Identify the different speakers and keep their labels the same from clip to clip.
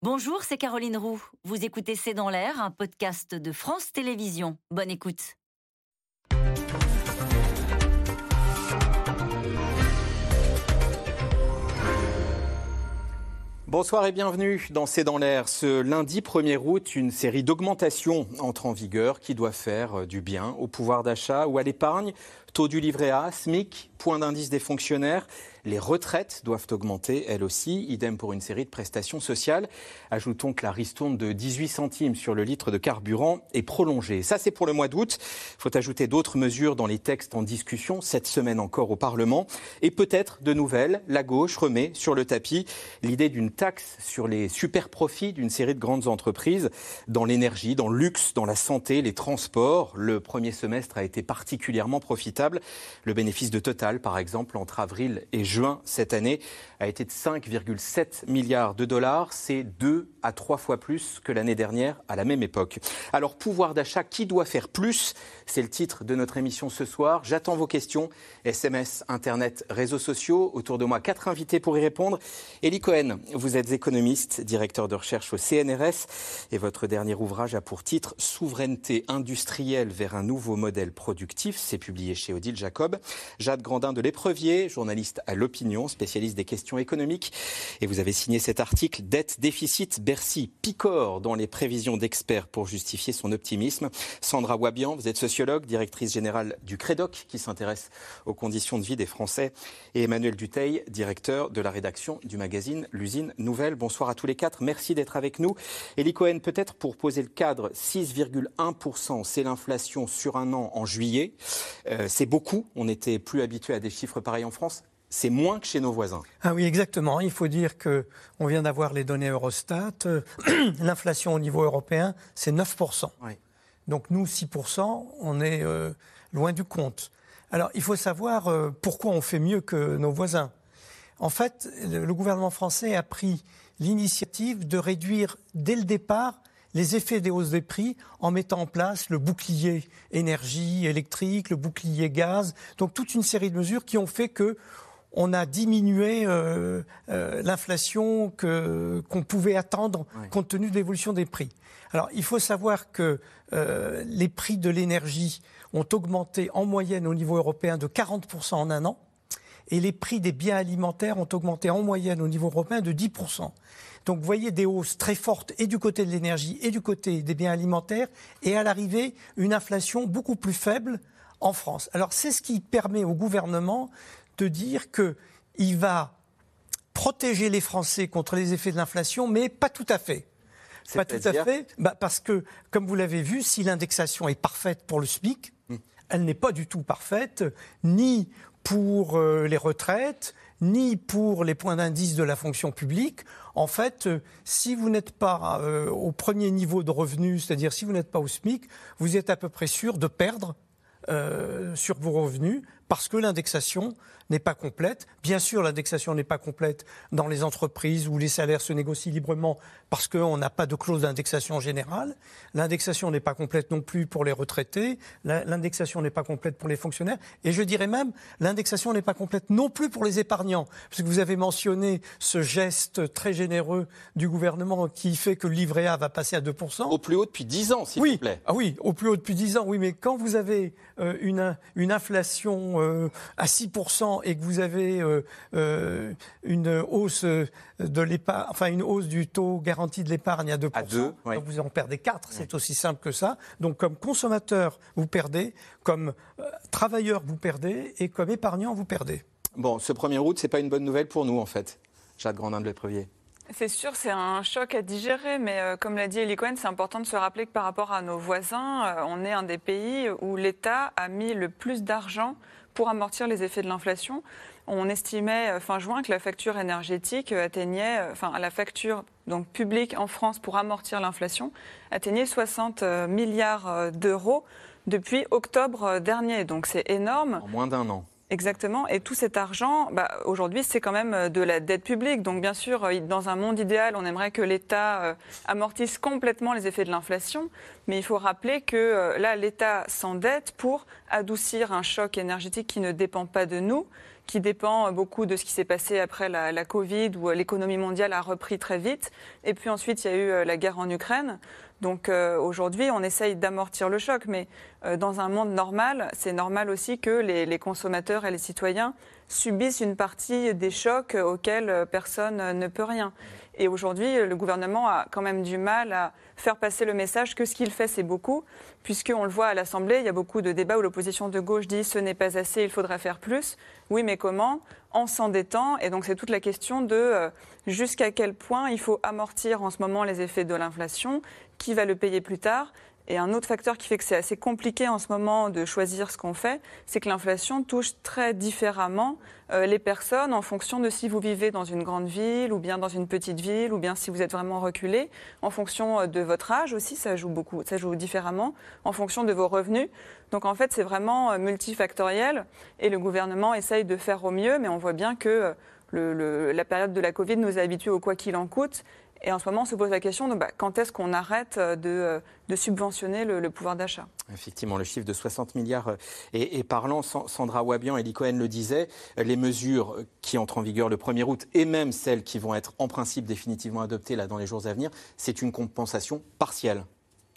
Speaker 1: Bonjour, c'est Caroline Roux. Vous écoutez C'est dans l'air, un podcast de France Télévisions. Bonne écoute.
Speaker 2: Bonsoir et bienvenue dans C'est dans l'air. Ce lundi 1er août, une série d'augmentations entre en vigueur qui doit faire du bien au pouvoir d'achat ou à l'épargne. Taux du livret A, SMIC, point d'indice des fonctionnaires. Les retraites doivent augmenter, elles aussi. Idem pour une série de prestations sociales. Ajoutons que la ristourne de 18 centimes sur le litre de carburant est prolongée. Ça, c'est pour le mois d'août. Il faut ajouter d'autres mesures dans les textes en discussion cette semaine encore au Parlement. Et peut-être de nouvelles. La gauche remet sur le tapis l'idée d'une taxe sur les super profits d'une série de grandes entreprises dans l'énergie, dans le luxe, dans la santé, les transports. Le premier semestre a été particulièrement profitable. Le bénéfice de Total, par exemple, entre avril et juin cette année a été de 5,7 milliards de dollars. C'est deux à trois fois plus que l'année dernière à la même époque. Alors, pouvoir d'achat, qui doit faire plus? C'est le titre de notre émission ce soir. J'attends vos questions. SMS, Internet, réseaux sociaux. Autour de moi, quatre invités pour y répondre. Elie Cohen, vous êtes économiste, directeur de recherche au CNRS. Et votre dernier ouvrage a pour titre Souveraineté industrielle vers un nouveau modèle productif. C'est publié chez Odile Jacob. Jade Grandin de l'Éprevier, journaliste à spécialiste des questions économiques. Et vous avez signé cet article Dette, déficit, Bercy, picore dans les prévisions d'experts pour justifier son optimisme. Sandra Wabian, vous êtes sociologue, directrice générale du CREDOC qui s'intéresse aux conditions de vie des Français. Et Emmanuel Duteil, directeur de la rédaction du magazine L'usine Nouvelle. Bonsoir à tous les quatre. Merci d'être avec nous. Elie Cohen, peut-être pour poser le cadre, 6,1%, c'est l'inflation sur un an en juillet. Euh, c'est beaucoup. On n'était plus habitué à des chiffres pareils en France c'est moins que chez nos voisins.
Speaker 3: Ah oui, exactement. Il faut dire que on vient d'avoir les données Eurostat. L'inflation au niveau européen, c'est 9%. Donc nous, 6%, on est euh, loin du compte. Alors il faut savoir euh, pourquoi on fait mieux que nos voisins. En fait, le gouvernement français a pris l'initiative de réduire dès le départ les effets des hausses des prix en mettant en place le bouclier énergie électrique, le bouclier gaz, donc toute une série de mesures qui ont fait que on a diminué euh, euh, l'inflation qu'on pouvait attendre compte tenu de l'évolution des prix. Alors, il faut savoir que euh, les prix de l'énergie ont augmenté en moyenne au niveau européen de 40% en un an, et les prix des biens alimentaires ont augmenté en moyenne au niveau européen de 10%. Donc, vous voyez des hausses très fortes et du côté de l'énergie et du côté des biens alimentaires, et à l'arrivée, une inflation beaucoup plus faible en France. Alors, c'est ce qui permet au gouvernement de dire qu'il va protéger les Français contre les effets de l'inflation, mais pas tout à fait. Pas tout à fait, bah, parce que, comme vous l'avez vu, si l'indexation est parfaite pour le SMIC, hmm. elle n'est pas du tout parfaite, ni pour euh, les retraites, ni pour les points d'indice de la fonction publique. En fait, euh, si vous n'êtes pas euh, au premier niveau de revenu, c'est-à-dire si vous n'êtes pas au SMIC, vous êtes à peu près sûr de perdre sur vos revenus parce que l'indexation n'est pas complète. Bien sûr, l'indexation n'est pas complète dans les entreprises où les salaires se négocient librement parce qu'on n'a pas de clause d'indexation générale. L'indexation n'est pas complète non plus pour les retraités. L'indexation n'est pas complète pour les fonctionnaires. Et je dirais même, l'indexation n'est pas complète non plus pour les épargnants. Parce que vous avez mentionné ce geste très généreux du gouvernement qui fait que le livret A va passer à 2%.
Speaker 2: Au plus haut depuis 10 ans, s'il
Speaker 3: oui.
Speaker 2: vous plaît.
Speaker 3: Ah oui, au plus haut depuis 10 ans, oui. Mais quand vous avez euh, une, une inflation euh, à 6% et que vous avez euh, euh, une hausse de l'épargne, enfin une hausse du taux garanti de l'épargne à 2%, à donc vous en perdez 4, c'est aussi simple que ça. Donc comme consommateur, vous perdez, comme euh, travailleur, vous perdez, et comme épargnant, vous perdez.
Speaker 2: Bon, ce 1er août, c'est pas une bonne nouvelle pour nous en fait. Jade Grandin de l'Éprevier.
Speaker 4: C'est sûr, c'est un choc à digérer, mais comme l'a dit Elie Cohen, c'est important de se rappeler que par rapport à nos voisins, on est un des pays où l'État a mis le plus d'argent pour amortir les effets de l'inflation. On estimait euh, fin juin que la facture énergétique euh, atteignait, euh, enfin la facture donc publique en France pour amortir l'inflation atteignait 60 milliards d'euros depuis octobre dernier. Donc c'est énorme.
Speaker 2: En moins d'un an.
Speaker 4: Exactement. Et tout cet argent, bah, aujourd'hui, c'est quand même de la dette publique. Donc, bien sûr, dans un monde idéal, on aimerait que l'État amortisse complètement les effets de l'inflation. Mais il faut rappeler que là, l'État s'endette pour adoucir un choc énergétique qui ne dépend pas de nous, qui dépend beaucoup de ce qui s'est passé après la, Covid, où l'économie mondiale a repris très vite. Et puis ensuite, il y a eu la guerre en Ukraine. Donc euh, aujourd'hui, on essaye d'amortir le choc, mais euh, dans un monde normal, c'est normal aussi que les, consommateurs et les citoyens subissent une partie des chocs auxquels personne ne peut rien. Et aujourd'hui, le gouvernement a quand même du mal à faire passer le message que ce qu'il fait, c'est beaucoup, puisqu'on le voit à l'Assemblée, il y a beaucoup de débats où l'opposition de gauche dit ce n'est pas assez, il faudrait faire plus. Oui, mais comment? En s'endettant. Et donc c'est toute la question de euh, jusqu'à quel point il faut amortir en ce moment les effets de l'inflation, qui va le payer plus tard. Et un autre facteur qui fait que c'est assez compliqué en ce moment de choisir ce qu'on fait, c'est que l'inflation touche très différemment euh, les personnes en fonction de si vous vivez dans une grande ville ou bien dans une petite ville ou bien si vous êtes vraiment reculé, en fonction euh, de votre âge aussi, ça joue beaucoup, ça joue différemment, en fonction de vos revenus. Donc en fait, c'est vraiment euh, multifactoriel et le gouvernement essaye de faire au mieux, mais on voit bien que la période de la Covid nous a habitués au quoi qu'il en coûte et en ce moment, on se pose la question de bah, quand est-ce qu'on arrête euh, euh, de, subventionner le, pouvoir d'achat?
Speaker 2: Effectivement, le chiffre de 60 milliards est, parlant. Sandra Wabian et Cohen le disaient, les mesures qui entrent en vigueur le 1er août et même celles qui vont être en principe définitivement adoptées là, dans les jours à venir, c'est une compensation partielle.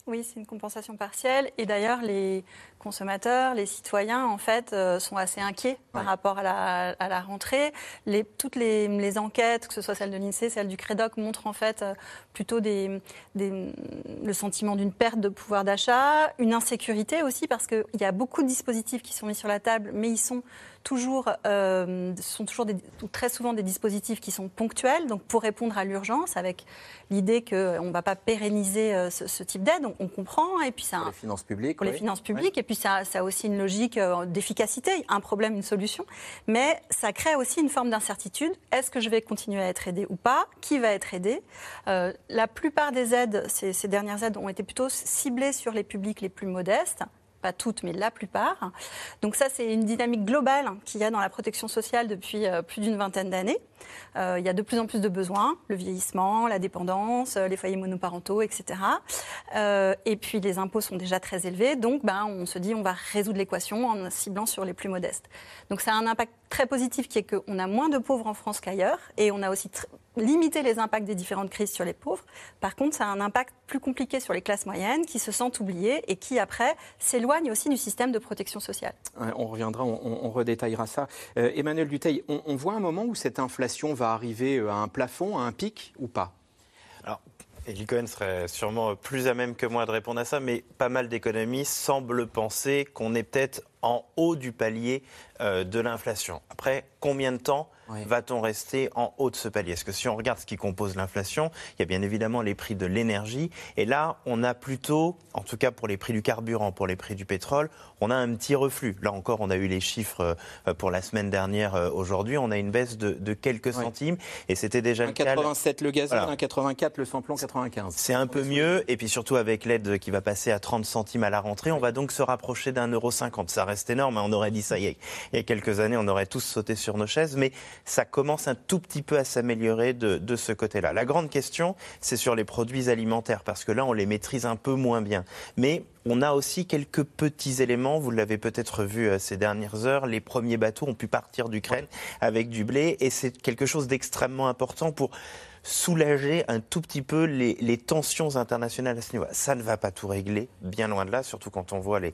Speaker 5: Oui, c'est une compensation partielle. Et d'ailleurs, les consommateurs, les citoyens, en fait, euh, sont assez inquiets par rapport à la, rentrée. Les, toutes les, enquêtes, que ce soit celle de l'INSEE, celle du CREDOC, montrent en fait euh, plutôt des, le sentiment d'une perte de pouvoir d'achat, une insécurité aussi, parce qu'il y a beaucoup de dispositifs qui sont mis sur la table, mais ils sont toujours, euh, sont toujours des, très souvent des dispositifs qui sont ponctuels, donc pour répondre à l'urgence, avec l'idée qu'on ne va pas pérenniser ce, type d'aide. On, on, comprend. Et puis ça,
Speaker 2: pour les finances publiques.
Speaker 5: Pour les finances publiques. Et puis ça, ça, a aussi une logique euh, d'efficacité, un problème, une solution. Mais ça crée aussi une forme d'incertitude. Est-ce que je vais continuer à être aidé ou pas? Qui va être aidé La plupart des aides, ces dernières aides, ont été plutôt ciblées sur les publics les plus modestes pas toutes, mais la plupart. Donc ça, c'est une dynamique globale qu'il y a dans la protection sociale depuis euh, plus d'une vingtaine d'années. Euh, il y a de plus en plus de besoins, le vieillissement, la dépendance, euh, les foyers monoparentaux, etc. et puis les impôts sont déjà très élevés, donc ben, on se dit on va résoudre l'équation en ciblant sur les plus modestes. Donc ça a un impact très positif qui est qu'on a moins de pauvres en France qu'ailleurs, et on a aussi limiter les impacts des différentes crises sur les pauvres. Par contre, ça a un impact plus compliqué sur les classes moyennes qui se sentent oubliées et qui, après, s'éloignent aussi du système de protection sociale.
Speaker 2: on reviendra, on, redétaillera ça. Euh, Emmanuel Duteil, on, voit un moment où cette inflation va arriver euh, à un plafond, à un pic ou pas?
Speaker 6: Alors, Eli Cohen serait sûrement plus à même que moi de répondre à ça, mais pas mal d'économistes semblent penser qu'on est peut-être en haut du palier euh, de l'inflation. Après, combien de temps va-t-on rester en haut de ce palier? Parce que si on regarde ce qui compose l'inflation, il y a bien évidemment les prix de l'énergie. Et là, on a plutôt, en tout cas pour les prix du carburant, pour les prix du pétrole, on a un petit reflux. Là encore, on a eu les chiffres euh, pour la semaine dernière. Euh, aujourd'hui, on a une baisse de, quelques centimes. Et c'était déjà le
Speaker 2: cas. 87 le gaz, 1,84 le samplon 95.
Speaker 6: C'est un peu mieux. Et puis surtout avec l'aide qui va passer à 30 centimes à la rentrée, on va donc se rapprocher d'un euro 50. Ça reste énorme. Hein. On aurait dit ça il y a quelques années, on aurait tous sauté sur nos chaises. Mais ça commence un tout petit peu à s'améliorer de, ce côté-là. La grande question, c'est sur les produits alimentaires, parce que là, on les maîtrise un peu moins bien. Mais on a aussi quelques petits éléments, vous l'avez peut-être vu euh, ces dernières heures, les premiers bateaux ont pu partir d'Ukraine avec du blé, et c'est quelque chose d'extrêmement important pour soulager un tout petit peu les, tensions internationales à ce niveau. Ça ne va pas tout régler, bien loin de là, surtout quand on voit les,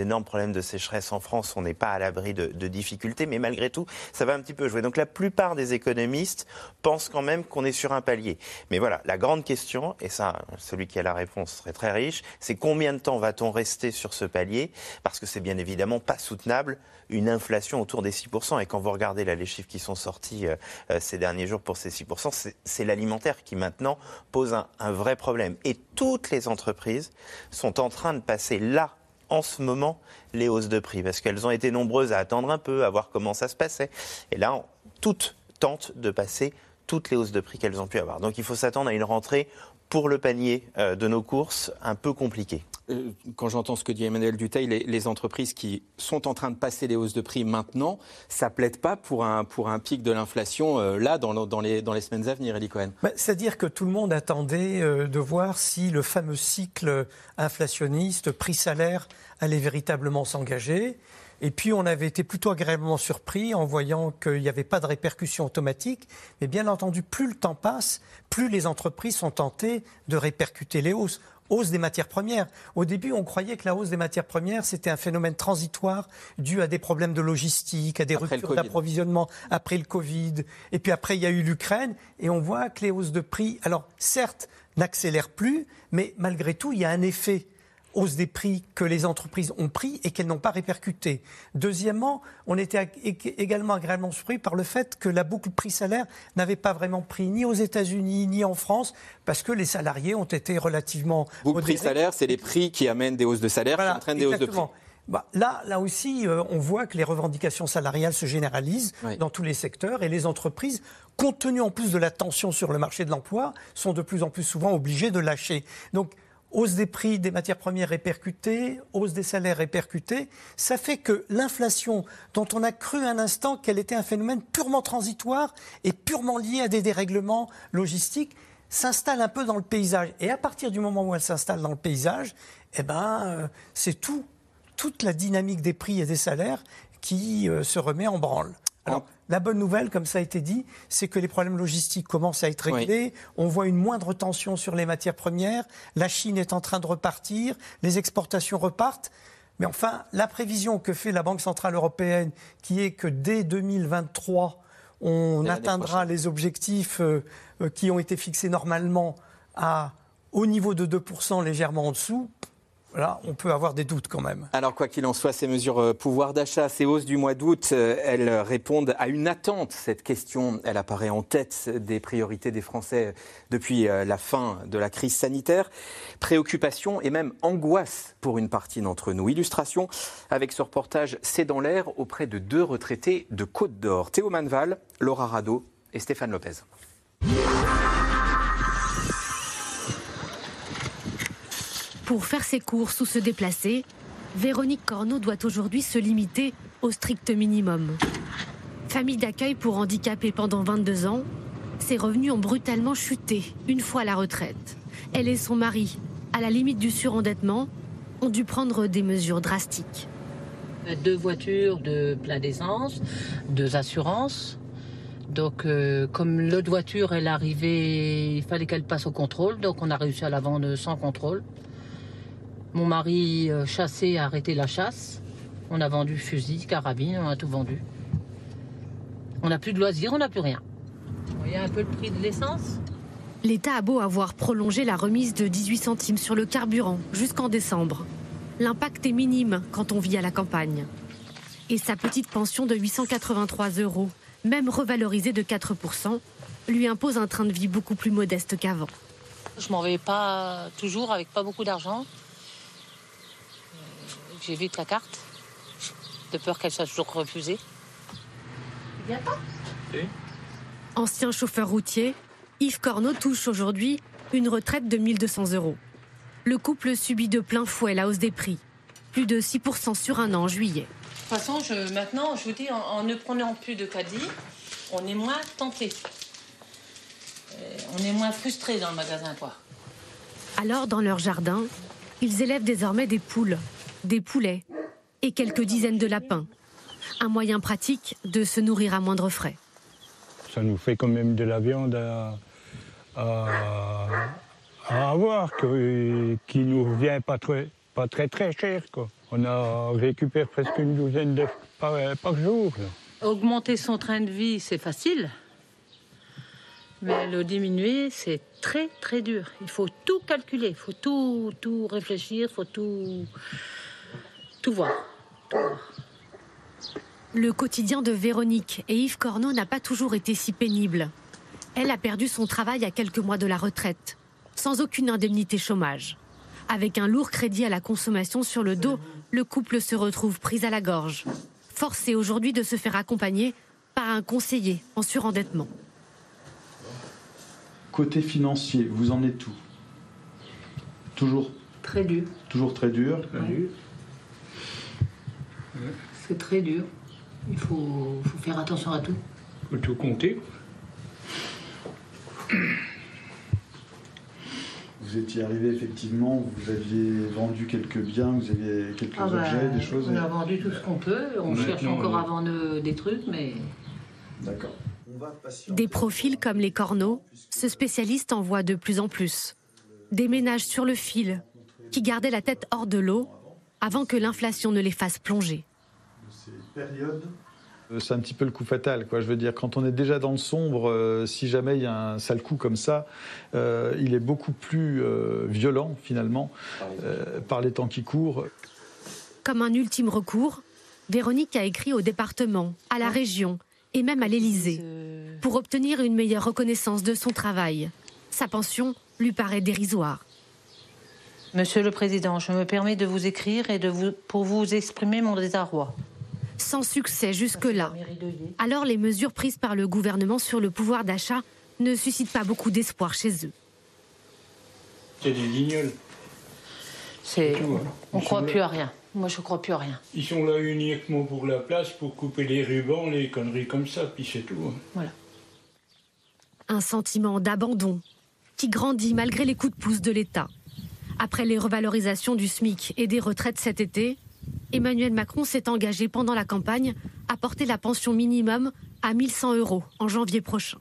Speaker 6: énormes problèmes de sécheresse en France, on n'est pas à l'abri de, difficultés, mais malgré tout, ça va un petit peu jouer. Donc la plupart des économistes pensent quand même qu'on est sur un palier. Mais voilà, la grande question, et ça, celui qui a la réponse serait très riche, c'est combien de temps va-t-on rester sur ce palier? Parce que c'est bien évidemment pas soutenable une inflation autour des 6%. Et quand vous regardez les chiffres qui sont sortis euh, euh, ces derniers jours pour ces 6%, c'est l'alimentaire qui maintenant pose un, vrai problème. Et toutes les entreprises sont en train de passer là en ce moment les hausses de prix, parce qu'elles ont été nombreuses à attendre un peu, à voir comment ça se passait. Et là, toutes tentent de passer toutes les hausses de prix qu'elles ont pu avoir. Donc il faut s'attendre à une rentrée pour le panier euh, de nos courses un peu compliquée.
Speaker 2: Euh, quand j'entends ce que dit Emmanuel Duteil, les, entreprises qui sont en train de passer les hausses de prix maintenant, ça plaide pas pour un, pic de l'inflation euh, là, dans, les, semaines à venir, Elie Cohen
Speaker 3: bah, C'est-à-dire que tout le monde attendait euh, de voir si le fameux cycle inflationniste prix-salaire allait véritablement s'engager. Et puis, on avait été plutôt agréablement surpris en voyant qu'il n'y avait pas de répercussion automatique. Mais bien entendu, plus le temps passe, plus les entreprises sont tentées de répercuter les hausses hausse des matières premières. Au début, on croyait que la hausse des matières premières, c'était un phénomène transitoire dû à des problèmes de logistique, à des ruptures d'approvisionnement après le Covid. Et puis après, il y a eu l'Ukraine. Et on voit que les hausses de prix, alors certes, n'accélèrent plus, mais malgré tout, il y a un effet hausse des prix que les entreprises ont pris et qu'elles n'ont pas répercuté. Deuxièmement, on était également agréablement surpris par le fait que la boucle prix-salaire n'avait pas vraiment pris ni aux États-Unis ni en France parce que les salariés ont été relativement.
Speaker 2: Boucle prix-salaire, c'est les prix qui amènent des hausses de salaire, qui entraînent des hausses de prix.
Speaker 3: Bah, là, là aussi, euh, on voit que les revendications salariales se généralisent dans tous les secteurs et les entreprises, compte tenu en plus de la tension sur le marché de l'emploi, sont de plus en plus souvent obligées de lâcher. Donc, hausse des prix des matières premières répercutées, hausse des salaires répercutés, ça fait que l'inflation, dont on a cru un instant qu'elle était un phénomène purement transitoire et purement lié à des dérèglements logistiques, s'installe un peu dans le paysage. Et à partir du moment où elle s'installe dans le paysage, eh ben, euh, c'est tout, toute la dynamique des prix et des salaires qui euh, se remet en branle. La bonne nouvelle, comme ça a été dit, c'est que les problèmes logistiques commencent à être réglés. On voit une moindre tension sur les matières premières. La Chine est en train de repartir. Les exportations repartent. Mais enfin, la prévision que fait la Banque Centrale Européenne, qui est que dès 2023, on atteindra les objectifs euh, euh, qui ont été fixés normalement à, au niveau de 2%, légèrement en dessous, Là, on peut avoir des doutes quand même.
Speaker 2: Alors, quoi qu'il en soit, ces mesures euh, pouvoir d'achat, ces hausses du mois d'août, euh, elles répondent à une attente. Cette question, elle apparaît en tête des priorités des Français depuis euh, la fin de la crise sanitaire. Préoccupation et même angoisse pour une partie d'entre nous. Illustration avec ce reportage C'est dans l'air auprès de deux retraités de Côte d'Or. Théo Manval, Laura Rado et Stéphane Lopez.
Speaker 7: Pour faire ses courses ou se déplacer, Véronique Corneau doit aujourd'hui se limiter au strict minimum. Famille d'accueil pour handicapés pendant 22 ans, ses revenus ont brutalement chuté une fois la retraite. Elle et son mari, à la limite du surendettement, ont dû prendre des mesures drastiques.
Speaker 8: Deux voitures de plein d'essence, deux assurances. Donc, euh, comme l'autre voiture, elle arrivait, il fallait qu'elle passe au contrôle. Donc, on a réussi à la vendre sans contrôle. Mon mari euh, chassé a arrêté la chasse. On a vendu fusil, carabine, on a tout vendu. On n'a plus de loisirs, on n'a plus rien. Vous voyez un peu le prix de l'essence
Speaker 7: L'État a beau avoir prolongé la remise de 18 centimes sur le carburant jusqu'en décembre. L'impact est minime quand on vit à la campagne. Et sa petite pension de 883 euros, même revalorisée de 4%, lui impose un train de vie beaucoup plus modeste qu'avant.
Speaker 8: Je m'en vais pas toujours avec pas beaucoup d'argent. J'évite la carte, de peur qu'elle soit toujours refusée.
Speaker 7: Il pas Ancien chauffeur routier, Yves Corneau touche aujourd'hui une retraite de 1200 euros. Le couple subit de plein fouet la hausse des prix, plus de 6% sur un an en juillet.
Speaker 8: De toute façon, je, maintenant, je vous dis, en, ne prenant plus de caddie, on est moins tenté. Euh, on est moins frustré dans le magasin, quoi.
Speaker 7: Alors, dans leur jardin, ils élèvent désormais des poules des poulets et quelques dizaines de lapins. Un moyen pratique de se nourrir à moindre frais.
Speaker 9: Ça nous fait quand même de la viande à, avoir, qui nous vient pas très, pas très très cher. On a récupéré presque une douzaine d'œufs par, jour.
Speaker 8: Augmenter son train de vie, c'est facile. Mais le diminuer, c'est très très dur. Il faut tout calculer, il faut tout, tout réfléchir, il faut tout tout voir.
Speaker 7: Le quotidien de Véronique et Yves Corneau n'a pas toujours été si pénible. Elle a perdu son travail à quelques mois de la retraite, sans aucune indemnité chômage. Avec un lourd crédit à la consommation sur le dos, le couple se retrouve pris à la gorge, forcé aujourd'hui de se faire accompagner par un conseiller en surendettement.
Speaker 10: Côté financier, vous en êtes tout Toujours?
Speaker 8: Très dur.
Speaker 10: Toujours très dur.
Speaker 8: C'est très dur. Il faut, faire attention à tout.
Speaker 9: Il faut tout compter.
Speaker 10: vous étiez arrivé effectivement, vous aviez vendu quelques biens, vous aviez quelques
Speaker 8: Ah bah,
Speaker 10: objets, des choses.
Speaker 8: On a vendu tout ce qu'on peut. On
Speaker 9: Maintenant,
Speaker 8: cherche encore à vendre des trucs, mais
Speaker 10: D'accord.
Speaker 7: Des profils comme les corneaux, ce spécialiste en voit de plus en plus. Des ménages sur le fil, qui gardaient la tête hors de l'eau avant que l'inflation ne les fasse plonger.
Speaker 10: Ces périodes. Euh, C'est un petit peu le coup fatal, quoi. Je veux dire, quand on est déjà dans le sombre, euh, si jamais il y a un sale coup comme ça, euh, il est beaucoup plus euh, violent finalement par les temps qui courent.
Speaker 7: Comme un ultime recours, Véronique a écrit au département, à la région et même à l'Élysée pour obtenir une meilleure reconnaissance de son travail. Sa pension lui paraît dérisoire.
Speaker 8: Monsieur le Président, je me permets de vous écrire et de vous, pour vous exprimer mon désarroi.
Speaker 7: Sans succès jusque-là. Alors les mesures prises par le gouvernement sur le pouvoir d'achat ne suscitent pas beaucoup d'espoir chez eux.
Speaker 9: C'est des guignols.
Speaker 8: C'est,
Speaker 9: tout, hein.
Speaker 8: on
Speaker 9: Ils
Speaker 8: croit
Speaker 9: sont
Speaker 8: plus
Speaker 9: là.
Speaker 8: à rien. Moi, je crois plus à rien.
Speaker 9: Ils sont là uniquement pour la place, pour couper les rubans, les conneries comme ça, puis c'est tout. hein.
Speaker 7: Un sentiment d'abandon qui grandit malgré les coups de pouce de l'État. Après les revalorisations du SMIC et des retraites cet été, Emmanuel Macron s'est engagé pendant la campagne à porter la pension minimum à 1100 euros en janvier prochain.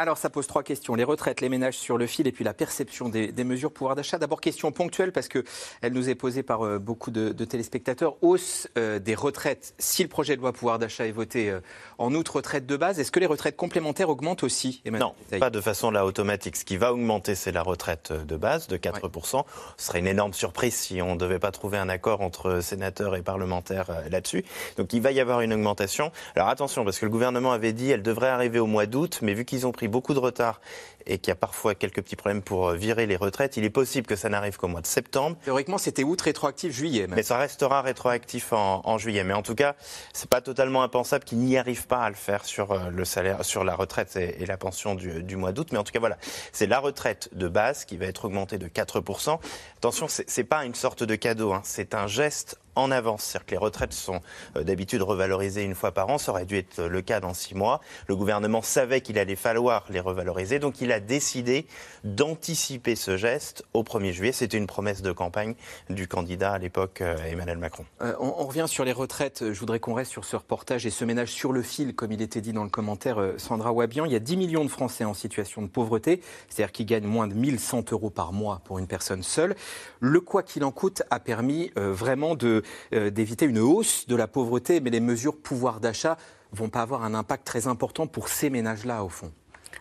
Speaker 2: Alors, ça pose trois questions. Les retraites, les ménages sur le fil et puis la perception des, des mesures pouvoir d'achat. D'abord, question ponctuelle parce qu'elle nous est posée par euh, beaucoup de, de téléspectateurs. Hausse euh, des retraites. Si le projet de loi pouvoir d'achat est voté euh, en août, retraite de base, est-ce que les retraites complémentaires augmentent aussi Emmanuel
Speaker 6: Non, pas de façon là automatique. Ce qui va augmenter, c'est la retraite de base de 4%. Ce serait une énorme surprise si on ne devait pas trouver un accord entre sénateurs et parlementaires là-dessus. Donc il va y avoir une augmentation. Alors attention, parce que le gouvernement avait dit elle devrait arriver au mois d'août, mais vu qu'ils ont pris beaucoup de retard et qu'il y a parfois quelques petits problèmes pour euh, virer les retraites, il est possible que ça n'arrive qu'au mois de septembre.
Speaker 2: Théoriquement, c'était août rétroactif juillet. même.
Speaker 6: Mais ça restera rétroactif en, en juillet. Mais en tout cas, c'est pas totalement impensable qu'ils n'y arrivent pas à le faire sur euh, le salaire, sur la retraite et, et la pension du, du mois d'août. Mais en tout cas, voilà, c'est la retraite de base qui va être augmentée de 4%. Attention, c'est c'est pas une sorte de cadeau, hein, c'est un geste en avance. C'est-à-dire que les retraites sont euh, d'habitude revalorisées une fois par an. Ça aurait dû être le cas dans six mois. Le gouvernement savait qu'il allait falloir les revaloriser, donc il a décidé d'anticiper ce geste au 1er juillet. C'était une promesse de campagne du candidat à l'époque, euh, Emmanuel Macron.
Speaker 2: Euh, on, revient sur les retraites. Je voudrais qu'on reste sur ce reportage et ce ménage sur le fil, comme il était dit dans le commentaire, Sandra Wabian. Il y a 10 millions de Français en situation de pauvreté, c'est-à-dire qui gagnent moins de 1100 euros par mois pour une personne seule. Le quoi qu'il en coûte a permis vraiment de, d'éviter une hausse de la pauvreté, mais les mesures pouvoir d'achat vont pas avoir un impact très important pour ces ménages-là, au fond.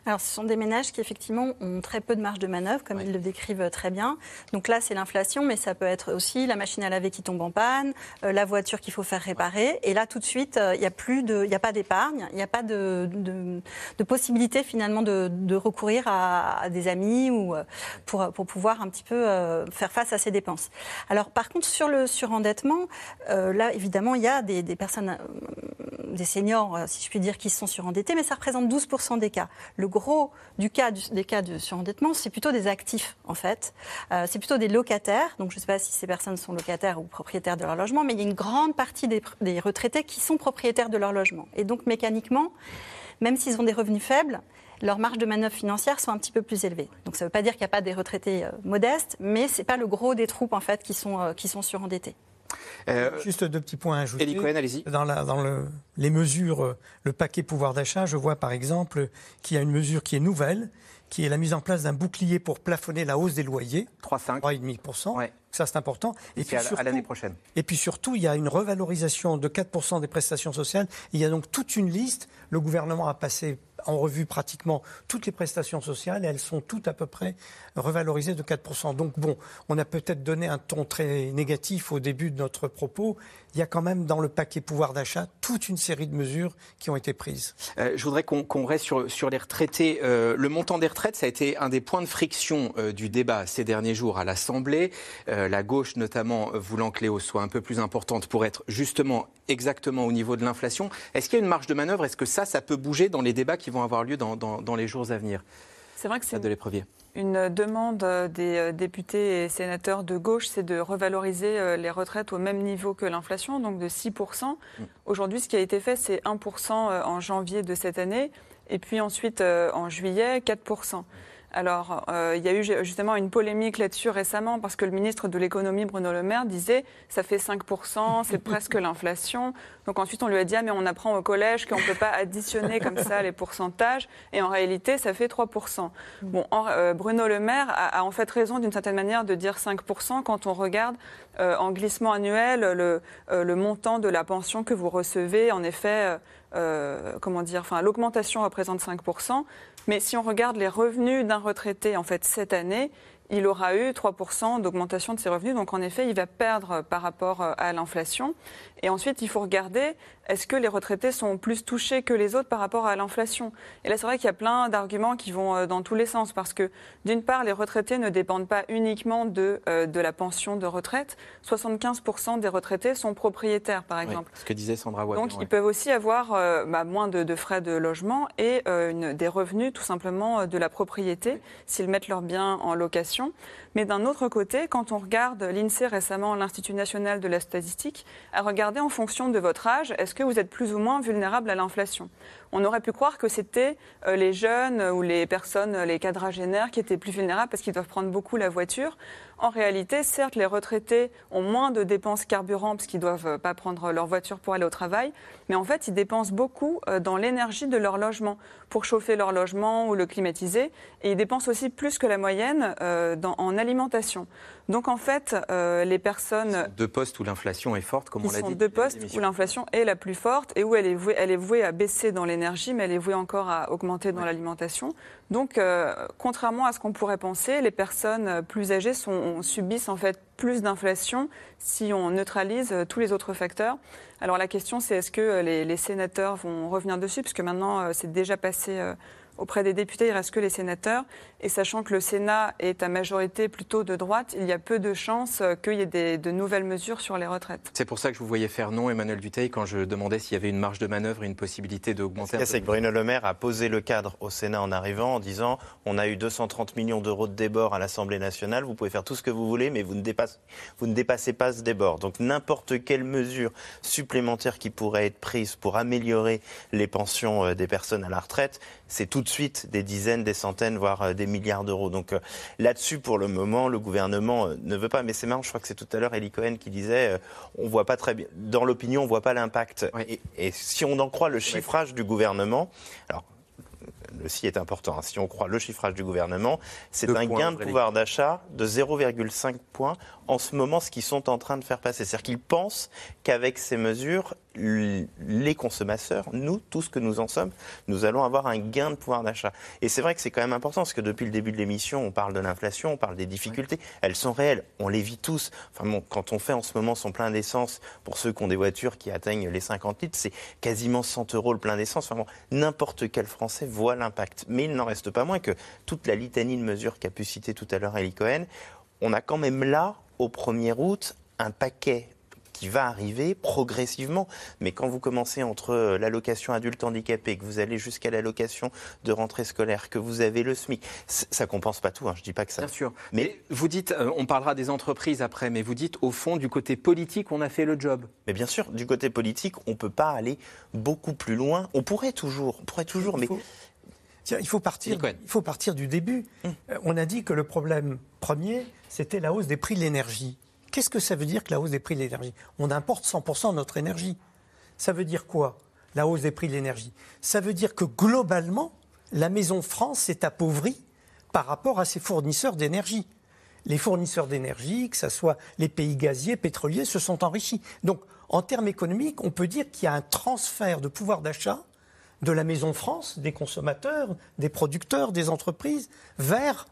Speaker 5: Alors, ce sont des ménages qui, effectivement, ont très peu de marge de manœuvre, comme ils le décrivent très bien. Donc là, c'est l'inflation, mais ça peut être aussi la machine à laver qui tombe en panne, euh, la voiture qu'il faut faire réparer. Et là, tout de suite, euh, il n'y a, plus de- il n'y a pas d'épargne, il n'y a pas de, de- de possibilité, finalement, de, de recourir à, à des amis ou euh, pour, pour pouvoir un petit peu euh, faire face à ces dépenses. Alors, par contre, sur le surendettement, euh, là, évidemment, il y a des, des personnes euh, des seniors, euh, si je puis dire, qui sont surendettés, mais ça représente 12% des cas. Le gros du cas des cas de surendettement, c'est plutôt des actifs, en fait. Euh, c'est plutôt des locataires. Donc, je ne sais pas si ces personnes sont locataires ou propriétaires de leur logement, mais il y a une grande partie des, retraités qui sont propriétaires de leur logement. Et donc, mécaniquement, même s'ils ont des revenus faibles, leurs marges de manœuvre financières sont un petit peu plus élevées. Donc ça ne veut pas dire qu'il n'y a pas des retraités euh, modestes, mais ce n'est pas le gros des troupes en fait qui sont, euh, qui sont surendettés.
Speaker 3: Juste deux petits points à ajouter.
Speaker 2: Elie Cohen, allez-y.
Speaker 3: Dans, la- dans le- les mesures, euh, le paquet pouvoir d'achat, je vois par exemple qu'il y a une mesure qui est nouvelle, qui est la mise en place d'un bouclier pour plafonner la hausse des loyers.
Speaker 2: 3,5.
Speaker 3: 3,5%. Ça, c'est important. Et
Speaker 2: à, à l'année prochaine.
Speaker 3: et puis surtout, il y a une revalorisation de 4% des prestations sociales. Il y a donc toute une liste. Le gouvernement a passé en revue pratiquement toutes les prestations sociales et elles sont toutes à peu près revalorisées de 4%. Donc bon, on a peut-être donné un ton très négatif au début de notre propos. Il y a quand même dans le paquet pouvoir d'achat toute une série de mesures qui ont été prises.
Speaker 2: Euh, je voudrais qu'on reste sur, les retraités. Euh, le montant des retraites, ça a été un des points de friction euh, du débat ces derniers jours à l'Assemblée. La gauche, notamment, voulant que les hausses soient un peu plus importantes pour être justement exactement au niveau de l'inflation. Est-ce qu'il y a une marge de manœuvre? Est-ce que ça, ça peut bouger dans les débats qui vont avoir lieu dans, dans- dans les jours à venir
Speaker 4: C'est vrai que c'est
Speaker 2: de l'épreuvier.
Speaker 4: Une demande des euh, députés et sénateurs de gauche, c'est de revaloriser euh, les retraites au même niveau que l'inflation, donc de 6%. Aujourd'hui, ce qui a été fait, c'est 1% euh, en janvier de cette année, et puis ensuite en juillet, 4%. Alors, euh, il y a eu justement une polémique là-dessus récemment parce que le ministre de l'économie, Bruno Le Maire, disait ça fait 5%, c'est presque l'inflation. Donc ensuite, on lui a dit ah, mais on apprend au collège qu'on ne peut pas additionner comme ça les pourcentages. Et en réalité, ça fait 3%. Bon, euh, Bruno Le Maire a, en fait raison d'une certaine manière de dire 5% quand on regarde euh, en glissement annuel le, le, montant de la pension que vous recevez. En effet, comment dire, enfin, l'augmentation représente 5%. Mais si on regarde les revenus d'un retraité, en fait, cette année, il aura eu 3% d'augmentation de ses revenus. Donc, en effet, il va perdre par rapport à l'inflation. Et ensuite, il faut regarder est-ce que les retraités sont plus touchés que les autres par rapport à l'inflation? Et là, c'est vrai qu'il y a plein d'arguments qui vont euh, dans tous les sens, parce que d'une part, les retraités ne dépendent pas uniquement de, euh, de la pension de retraite. 75% des retraités sont propriétaires, par exemple.
Speaker 2: ce que disait Sandra Wabian.
Speaker 4: Donc, ils peuvent aussi avoir euh, bah, moins de, frais de logement et des revenus tout simplement de la propriété s'ils mettent leurs biens en location. Mais d'un autre côté, quand on regarde l'INSEE récemment, l'Institut national de la statistique, a regardé en fonction de votre âge, est-ce que vous êtes plus ou moins vulnérable à l'inflation on aurait pu croire que c'était euh, les jeunes ou les personnes, les quadragénaires qui étaient plus vulnérables parce qu'ils doivent prendre beaucoup la voiture. En réalité, certes, les retraités ont moins de dépenses carburant parce qu'ils ne doivent euh, pas prendre leur voiture pour aller au travail, mais en fait, ils dépensent beaucoup euh, dans l'énergie de leur logement pour chauffer leur logement ou le climatiser, et ils dépensent aussi plus que la moyenne en alimentation. Donc en fait, les personnes...
Speaker 2: Deux postes où l'inflation est forte, comme on l'a dit.
Speaker 4: sont deux postes où l'inflation est la plus forte et où elle est vouée, elle est vouée à baisser dans les mais elle est vouée encore à augmenter dans l'alimentation. Donc, euh, contrairement à ce qu'on pourrait penser, les personnes plus âgées sont, subissent en fait plus d'inflation si on neutralise euh, tous les autres facteurs. Alors la question, c'est est-ce que euh, les, les, sénateurs vont revenir dessus, puisque maintenant c'est déjà passé Auprès des députés, il reste que les sénateurs. Et sachant que le Sénat est à majorité plutôt de droite, il y a peu de chances qu'il y ait de nouvelles mesures sur les retraites.
Speaker 2: C'est pour ça que je vous voyais faire non, Emmanuel Duteil, quand je demandais s'il y avait une marge de manœuvre et une possibilité d'augmenter.
Speaker 6: Ce c'est que Bruno Le Maire a posé le cadre au Sénat en arrivant en disant on a eu 230 millions d'euros de débord à l'Assemblée nationale, vous pouvez faire tout ce que vous voulez, mais vous ne dépassez, vous ne dépassez pas ce débord. Donc n'importe quelle mesure supplémentaire qui pourrait être prise pour améliorer les pensions euh, des personnes à la retraite, c'est tout de suite des dizaines, des centaines, voire euh, des milliards d'euros. Donc euh, là-dessus, pour le moment, le gouvernement euh, ne veut pas. Mais c'est marrant, je crois que c'est tout à l'heure Eli Cohen qui disait on voit pas très bien. Dans l'opinion, on voit pas l'impact. Et, et, si on en croit le chiffrage du gouvernement, alors le si est important. Hein. Si on croit le chiffrage du gouvernement, c'est un gain de pouvoir d'achat de 0,5 points en ce moment ce qu'ils sont en train de faire passer. C'est-à-dire qu'ils pensent qu'avec ces mesures, les consommateurs, nous, tous que nous en sommes, nous allons avoir un gain de pouvoir d'achat. Et c'est vrai que c'est quand même important, parce que depuis le début de l'émission, on parle de l'inflation, on parle des difficultés. Elles sont réelles, on les vit tous. Enfin bon, quand on fait en ce moment son plein d'essence, pour ceux qui ont des voitures qui atteignent les 50 litres, c'est quasiment 100 euros le plein d'essence. Enfin bon, n'importe quel Français voit l'impact. Mais il n'en reste pas moins que toute la litanie de mesures qu'a pu citer tout à l'heure Eli Cohen, on a quand même là, au 1er août, un paquet qui va arriver progressivement. Mais quand vous commencez entre euh, l'allocation adulte handicapé, que vous allez jusqu'à l'allocation de rentrée scolaire, que vous avez le SMIC, ça compense pas tout. Hein. Je dis pas que ça.
Speaker 2: Bien sûr. Mais, vous dites, euh, on parlera des entreprises après, mais vous dites au fond du côté politique, on a fait le job.
Speaker 6: Mais bien sûr, du côté politique, on peut pas aller beaucoup plus loin. On pourrait toujours, on pourrait toujours, mais
Speaker 3: Tiens, il faut partir, il faut partir du début. Hum. Euh, on a dit que le problème premier, c'était la hausse des prix de l'énergie. Qu'est-ce que ça veut dire que la hausse des prix de l'énergie? On importe 100% de notre énergie. Ça veut dire quoi, la hausse des prix de l'énergie? Ça veut dire que globalement, la Maison France s'est appauvrie par rapport à ses fournisseurs d'énergie. Les fournisseurs d'énergie, que ce soit les pays gaziers, pétroliers, se sont enrichis. Donc, en termes économiques, on peut dire qu'il y a un transfert de pouvoir d'achat de la Maison France, des consommateurs, des producteurs, des entreprises, vers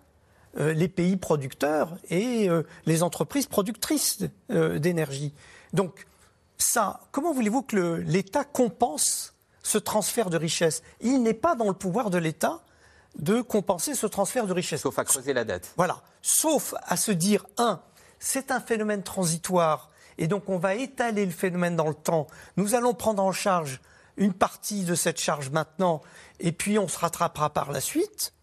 Speaker 3: euh, les pays producteurs et euh, les entreprises productrices euh, d'énergie. Donc, ça, comment voulez-vous que l'État compense ce transfert de richesse? Il n'est pas dans le pouvoir de l'État de compenser ce transfert de richesse.
Speaker 2: Sauf à creuser la dette.
Speaker 3: Voilà. Sauf à se dire, un, c'est un phénomène transitoire, et donc on va étaler le phénomène dans le temps. Nous allons prendre en charge une partie de cette charge maintenant, et puis on se rattrapera par la suite.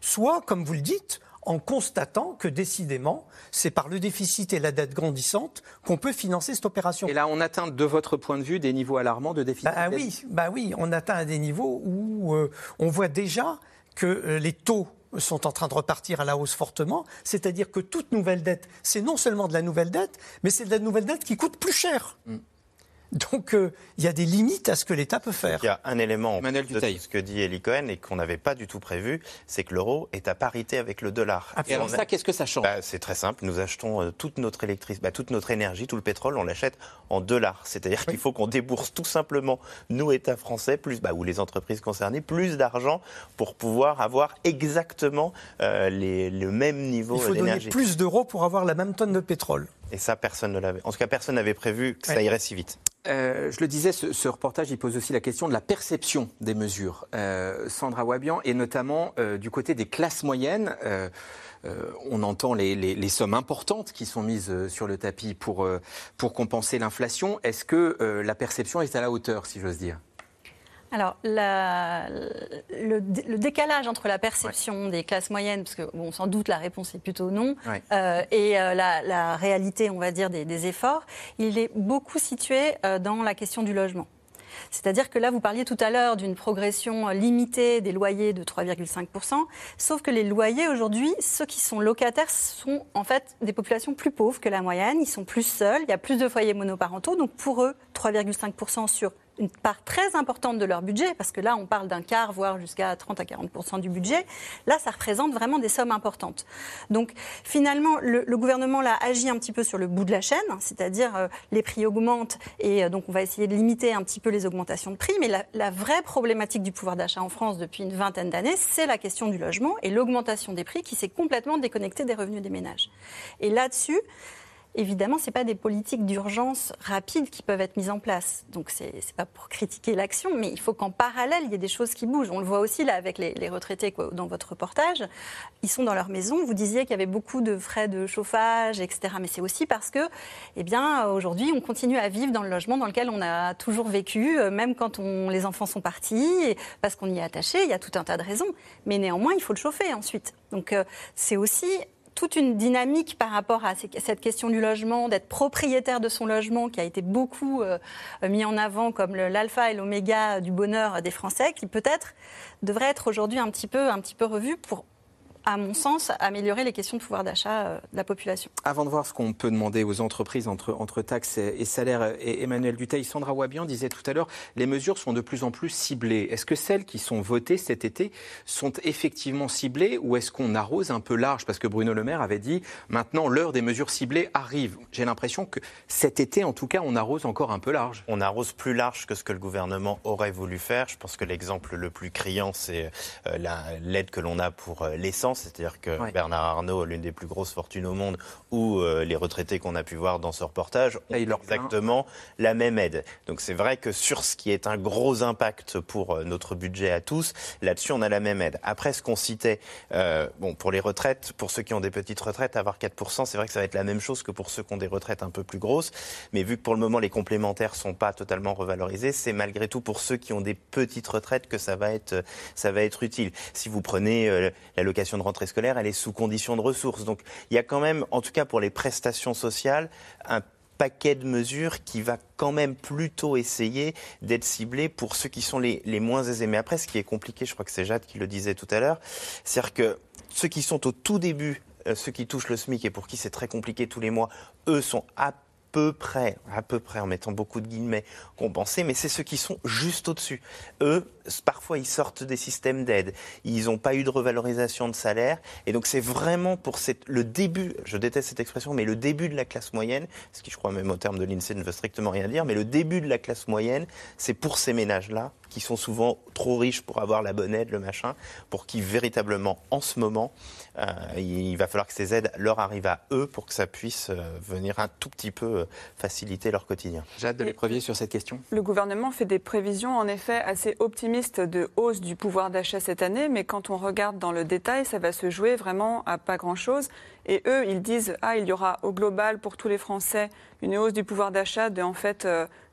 Speaker 3: Soit, comme vous le dites, en constatant que décidément, c'est par le déficit et la dette grandissante qu'on peut financer cette opération.
Speaker 2: Et là, on atteint, de votre point de vue, des niveaux alarmants de déficit
Speaker 3: bah, oui, bah oui, on atteint des niveaux où euh, on voit déjà que euh, les taux sont en train de repartir à la hausse fortement. C'est-à-dire que toute nouvelle dette, c'est non seulement de la nouvelle dette, mais c'est de la nouvelle dette qui coûte plus cher. Mm. Donc euh, il y a des limites à ce que l'État peut faire.
Speaker 6: Il y a un élément de ce que dit Eli Cohen et qu'on n'avait pas du tout prévu, c'est que l'euro est à parité avec le dollar.
Speaker 2: Et alors ça, qu'est-ce que ça change
Speaker 6: bah, C'est très simple. Nous achetons euh, toute notre électricité, bah, toute notre énergie, tout le pétrole, on l'achète en dollars. C'est-à-dire qu'il faut qu'on débourse tout simplement, nous État français, plus bah, ou les entreprises concernées, plus d'argent pour pouvoir avoir exactement euh, le même niveau d'énergie.
Speaker 3: Il faut donner plus d'euros pour avoir la même tonne de pétrole.
Speaker 6: Et ça, personne ne l'avait. En tout cas, personne n'avait prévu que ça irait si vite.
Speaker 2: Euh, je le disais, ce, reportage il pose aussi la question de la perception des mesures. Euh, Sandra Wabian, et notamment euh, du côté des classes moyennes, on entend les, sommes importantes qui sont mises sur le tapis pour, pour compenser l'inflation. Est-ce que la perception est à la hauteur, si j'ose dire?
Speaker 5: Alors, le, décalage entre la perception des classes moyennes, parce que bon, sans doute la réponse est plutôt non, euh, et euh, la, réalité, on va dire, des, efforts, il est beaucoup situé euh, dans la question du logement. C'est-à-dire que là, vous parliez tout à l'heure d'une progression limitée des loyers de 3,5%, sauf que les loyers aujourd'hui, ceux qui sont locataires sont en fait des populations plus pauvres que la moyenne, ils sont plus seuls, il y a plus de foyers monoparentaux, donc pour eux, 3,5% sur une part très importante de leur budget, parce que là, on parle d'un quart, voire jusqu'à 30 à 40% du budget. Là, ça représente vraiment des sommes importantes. Donc, finalement, le, gouvernement là agit un petit peu sur le bout de la chaîne, c'est-à-dire euh, les prix augmentent et euh, donc on va essayer de limiter un petit peu les augmentations de prix. Mais la, la vraie problématique du pouvoir d'achat en France depuis une vingtaine d'années, c'est la question du logement et l'augmentation des prix qui s'est complètement déconnectée des revenus des ménages. Et là-dessus, Évidemment, ce pas des politiques d'urgence rapides qui peuvent être mises en place. Donc, ce n'est pas pour critiquer l'action, mais il faut qu'en parallèle, il y ait des choses qui bougent. On le voit aussi là avec les, retraités dans votre reportage. Ils sont dans leur maison. Vous disiez qu'il y avait beaucoup de frais de chauffage, etc. Mais c'est aussi parce que, eh bien, aujourd'hui, on continue à vivre dans le logement dans lequel on a toujours vécu, euh, même quand les enfants sont partis, parce qu'on y est attaché. Il y a tout un tas de raisons. Mais néanmoins, il faut le chauffer ensuite. Donc, euh, c'est aussi toute une dynamique par rapport à cette question du logement, d'être propriétaire de son logement, qui a été beaucoup euh, mis en avant comme l'alpha et l'oméga du bonheur des Français, qui peut-être devrait être aujourd'hui un petit peu, un petit peu revu pour à mon sens, améliorer les questions de pouvoir d'achat euh, de la population.
Speaker 2: Avant de voir ce qu'on peut demander aux entreprises entre, entre taxes et, salaires, et Emmanuel Duteil, Sandra Wabian disait tout à l'heure, les mesures sont de plus en plus ciblées. Est-ce que celles qui sont votées cet été sont effectivement ciblées ou est-ce qu'on arrose un peu large? Parce que Bruno Le Maire avait dit, maintenant l'heure des mesures ciblées arrive. J'ai l'impression que cet été, en tout cas, on arrose encore un peu large.
Speaker 6: On arrose plus large que ce que le gouvernement aurait voulu faire. Je pense que l'exemple le plus criant, c'est euh, l'aide que l'on a pour euh, c'est-à-dire que Bernard Arnault, l'une des plus grosses fortunes au monde, ou euh, les retraités qu'on a pu voir dans ce reportage, ont exactement la même aide. Donc c'est vrai que sur ce qui est un gros impact pour euh, notre budget à tous, là-dessus on a la même aide. Après ce qu'on citait, euh, bon pour les retraites, pour ceux qui ont des petites retraites, avoir 4%, c'est vrai que ça va être la même chose que pour ceux qui ont des retraites un peu plus grosses. Mais vu que pour le moment les complémentaires sont pas totalement revalorisés, c'est malgré tout pour ceux qui ont des petites retraites que ça va être, ça va être utile. Si vous prenez l'allocation rentrée scolaire, elle est sous condition de ressources. Donc il y a quand même, en tout cas pour les prestations sociales, un paquet de mesures qui va quand même plutôt essayer d'être ciblé pour ceux qui sont les, les, moins aisés. Mais après, ce qui est compliqué, je crois que c'est Jade qui le disait tout à l'heure, c'est-à-dire que ceux qui sont au tout début, euh, ceux qui touchent le SMIC et pour qui c'est très compliqué tous les mois, eux sont à peu près, à peu près en mettant beaucoup de guillemets, compensés, mais c'est ceux qui sont juste au-dessus. Eux, parfois, ils sortent des systèmes d'aide, ils n'ont pas eu de revalorisation de salaire, et donc c'est vraiment pour le début, je déteste cette expression, mais le début de la classe moyenne, ce qui je crois même au terme de l'INSEE ne veut strictement rien dire, mais le début de la classe moyenne, c'est pour ces ménages-là qui sont souvent trop riches pour avoir la bonne aide, le machin, pour qui véritablement, en ce moment, euh, il va falloir que ces aides leur arrivent à eux pour que ça puisse euh, venir un tout petit peu euh, faciliter leur quotidien.
Speaker 2: Jade de l'éprevier sur cette question.
Speaker 4: Le gouvernement fait des prévisions, en effet, assez optimistes de hausse du pouvoir d'achat cette année, mais quand on regarde dans le détail, ça va se jouer vraiment à pas grand-chose. Et eux, ils disent, ah, il y aura au global pour tous les Français une hausse du pouvoir d'achat de, en fait,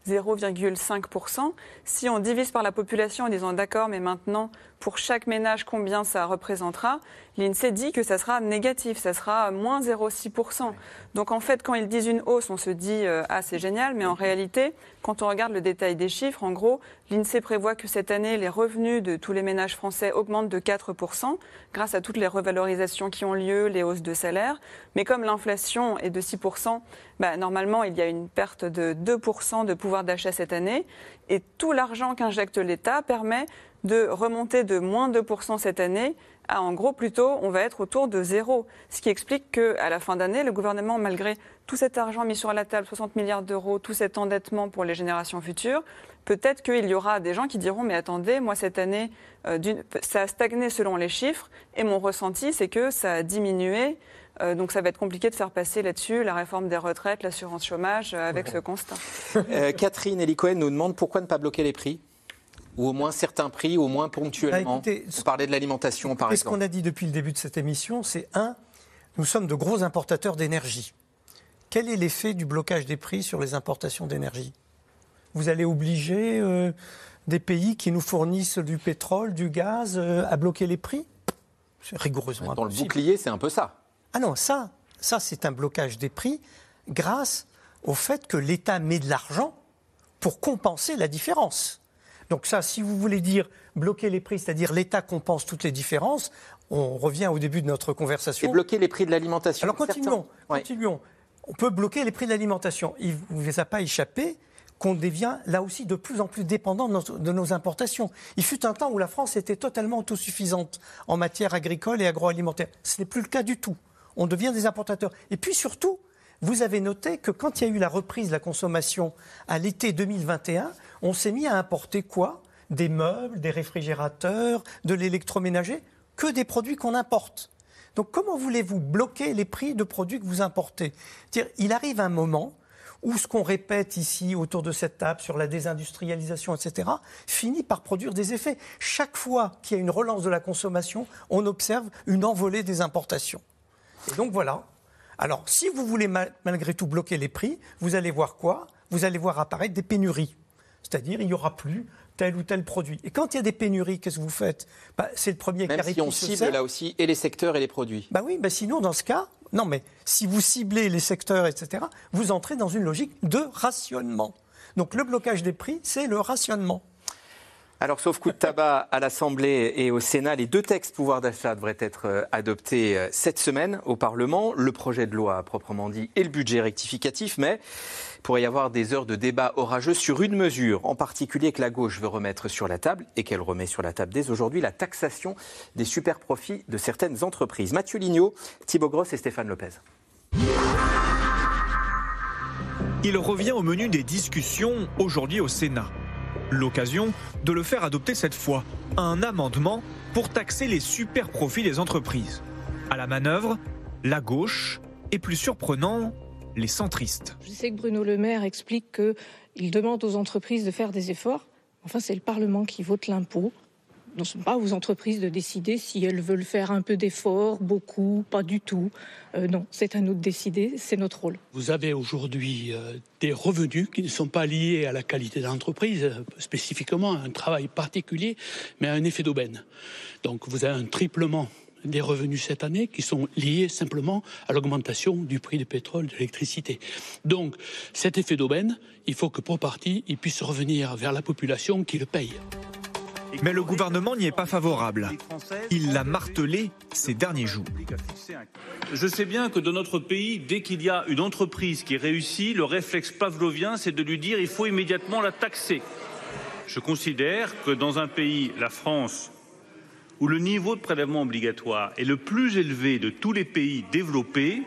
Speaker 4: 0,5%. Si on divise par la population en disant d'accord, mais maintenant, pour chaque ménage, combien ça représentera, l'INSEE dit que ça sera négatif, ça sera moins 0,6%. Donc en fait, quand ils disent une hausse, on se dit euh, ah c'est génial, mais en réalité, quand on regarde le détail des chiffres, en gros, l'INSEE prévoit que cette année, les revenus de tous les ménages français augmentent de 4% grâce à toutes les revalorisations qui ont lieu, les hausses de salaire. Mais comme l'inflation est de 6%, bah, normalement, il y a une perte de 2% de pouvoir d'achat cette année. Et tout l'argent qu'injecte l'État permet de remonter de moins 2% cette année à, en gros, plutôt, on va être autour de zéro. Ce qui explique qu'à la fin d'année, le gouvernement, malgré tout cet argent mis sur la table, 60 milliards d'euros, tout cet endettement pour les générations futures, peut-être qu'il y aura des gens qui diront, mais attendez, moi, cette année, euh, ça a stagné selon les chiffres, et mon ressenti, c'est que ça a diminué. Euh, donc ça va être compliqué de faire passer là-dessus la réforme des retraites, l'assurance chômage, euh, avec ce constat.
Speaker 2: Catherine Elicoen nous demande pourquoi ne pas bloquer les prix? Ou au moins certains prix, au moins ponctuellement bah, Vous parlez de l'alimentation, par exemple.
Speaker 3: Ce qu'on a dit depuis le début de cette émission, c'est un, nous sommes de gros importateurs d'énergie. Quel est l'effet du blocage des prix sur les importations d'énergie? Vous allez obliger euh, des pays qui nous fournissent du pétrole, du gaz, euh, à bloquer les prix? C'est rigoureusement
Speaker 2: Dans le bouclier, c'est un peu ça.
Speaker 3: Ah non, ça, ça c'est un blocage des prix grâce au fait que l'État met de l'argent pour compenser la différence. Donc ça, si vous voulez dire bloquer les prix, c'est-à-dire l'État compense toutes les différences, on revient au début de notre conversation.
Speaker 2: Et bloquer les prix de l'alimentation.
Speaker 3: Alors continuons, continuons. On peut bloquer les prix de l'alimentation. Il ne vous a pas échappé qu'on devient là aussi de plus en plus dépendant de nos, importations. Il fut un temps où la France était totalement autosuffisante en matière agricole et agroalimentaire. Ce n'est plus le cas du tout. On devient des importateurs. Et puis surtout, vous avez noté que quand il y a eu la reprise de la consommation à l'été 2021, on s'est mis à importer quoi? Des meubles, des réfrigérateurs, de l'électroménager, que des produits qu'on importe. Donc comment voulez-vous bloquer les prix de produits que vous importez? Il arrive un moment où ce qu'on répète ici autour de cette table sur la désindustrialisation, etc., finit par produire des effets. Chaque fois qu'il y a une relance de la consommation, on observe une envolée des importations. Et donc voilà. Alors, si vous voulez malgré tout bloquer les prix, vous allez voir quoi? Vous allez voir apparaître des pénuries. C'est-à-dire, il n'y aura plus tel ou tel produit. Et quand il y a des pénuries, qu'est-ce que vous faites? Bah, C'est le premier
Speaker 2: Même si on cible là aussi et les secteurs et les produits.
Speaker 3: Bah oui, bah sinon, dans ce cas, non, mais si vous ciblez les secteurs, etc., vous entrez dans une logique de rationnement. Donc le blocage des prix, c'est le rationnement.
Speaker 2: Alors, sauf coup de tabac à l'Assemblée et au Sénat, les deux textes pouvoir d'achat devraient être euh, adoptés euh, cette semaine au Parlement. Le projet de loi proprement dit et le budget rectificatif, mais il pourrait y avoir des heures de débat orageux sur une mesure, en particulier que la gauche veut remettre sur la table et qu'elle remet sur la table dès aujourd'hui, la taxation des super profits de certaines entreprises. Mathieu Lignot, Thibaut Gross et Stéphane Lopez.
Speaker 11: Il revient au menu des discussions aujourd'hui au Sénat. L'occasion de le faire adopter cette fois, un amendement pour taxer les super profits des entreprises. À la manœuvre, la gauche et plus surprenant, les centristes.
Speaker 12: Je sais que Bruno Le Maire explique qu'il demande aux entreprises de faire des efforts. Enfin, c'est le Parlement qui vote l'impôt ne sont pas aux entreprises de décider si elles veulent faire un peu d'efforts, beaucoup, pas du tout. Euh, non, c'est à nous de décider, c'est notre rôle.
Speaker 13: Vous avez aujourd'hui euh, des revenus qui ne sont pas liés à la qualité de l'entreprise, spécifiquement à un travail particulier, mais à un effet d'aubaine. Donc vous avez un triplement des revenus cette année qui sont liés simplement à l'augmentation du prix du pétrole, de l'électricité. Donc cet effet d'aubaine, il faut que pour partie, il puisse revenir vers la population qui le paye.
Speaker 11: Mais le gouvernement n'y est pas favorable. Il l'a martelé ces derniers jours.
Speaker 14: Je sais bien que dans notre pays, dès qu'il y a une entreprise qui réussit, le réflexe pavlovien, c'est de lui dire il faut immédiatement la taxer. Je considère que dans un pays, la France, où le niveau de prélèvement obligatoire est le plus élevé de tous les pays développés,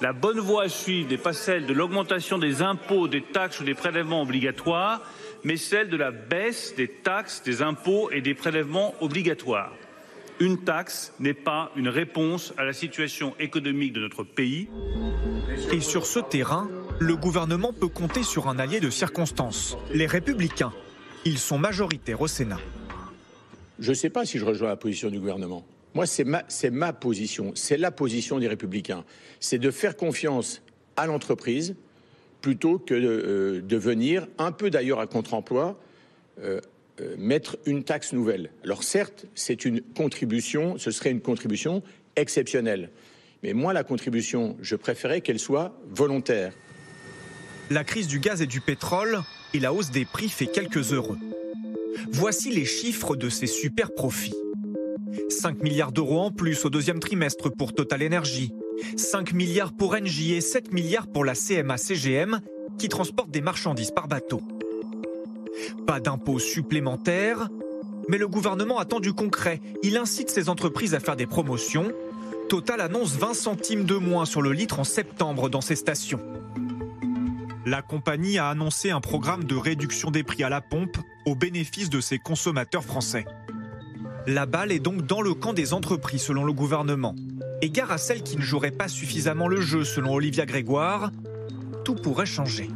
Speaker 14: la bonne voie à suivre n'est pas celle de l'augmentation des impôts, des taxes ou des prélèvements obligatoires, mais celle de la baisse des taxes, des impôts et des prélèvements obligatoires. Une taxe n'est pas une réponse à la situation économique de notre pays.
Speaker 11: Et sur ce terrain, le gouvernement peut compter sur un allié de circonstance, les républicains. Ils sont majoritaires au Sénat.
Speaker 15: Je ne sais pas si je rejoins la position du gouvernement. Moi, c'est ma, ma position, c'est la position des républicains. C'est de faire confiance à l'entreprise plutôt que euh, de venir, un peu d'ailleurs à contre-emploi, euh, euh, mettre une taxe nouvelle. Alors certes, c'est une contribution, ce serait une contribution exceptionnelle. Mais moi, la contribution, je préférais qu'elle soit volontaire.
Speaker 11: La crise du gaz et du pétrole et la hausse des prix fait quelques heureux. Voici les chiffres de ces super profits. 5 milliards d'euros en plus au deuxième trimestre pour Total Energy, 5 milliards pour Engie et 7 milliards pour la CMA-CGM qui transporte des marchandises par bateau. Pas d'impôts supplémentaires, mais le gouvernement attend du concret. Il incite ses entreprises à faire des promotions. Total annonce 20 centimes de moins sur le litre en septembre dans ses stations. La compagnie a annoncé un programme de réduction des prix à la pompe au bénéfice de ses consommateurs français. La balle est donc dans le camp des entreprises selon le gouvernement. À celles qui ne joueraient pas suffisamment le jeu selon Olivia Grégoire, tout pourrait changer.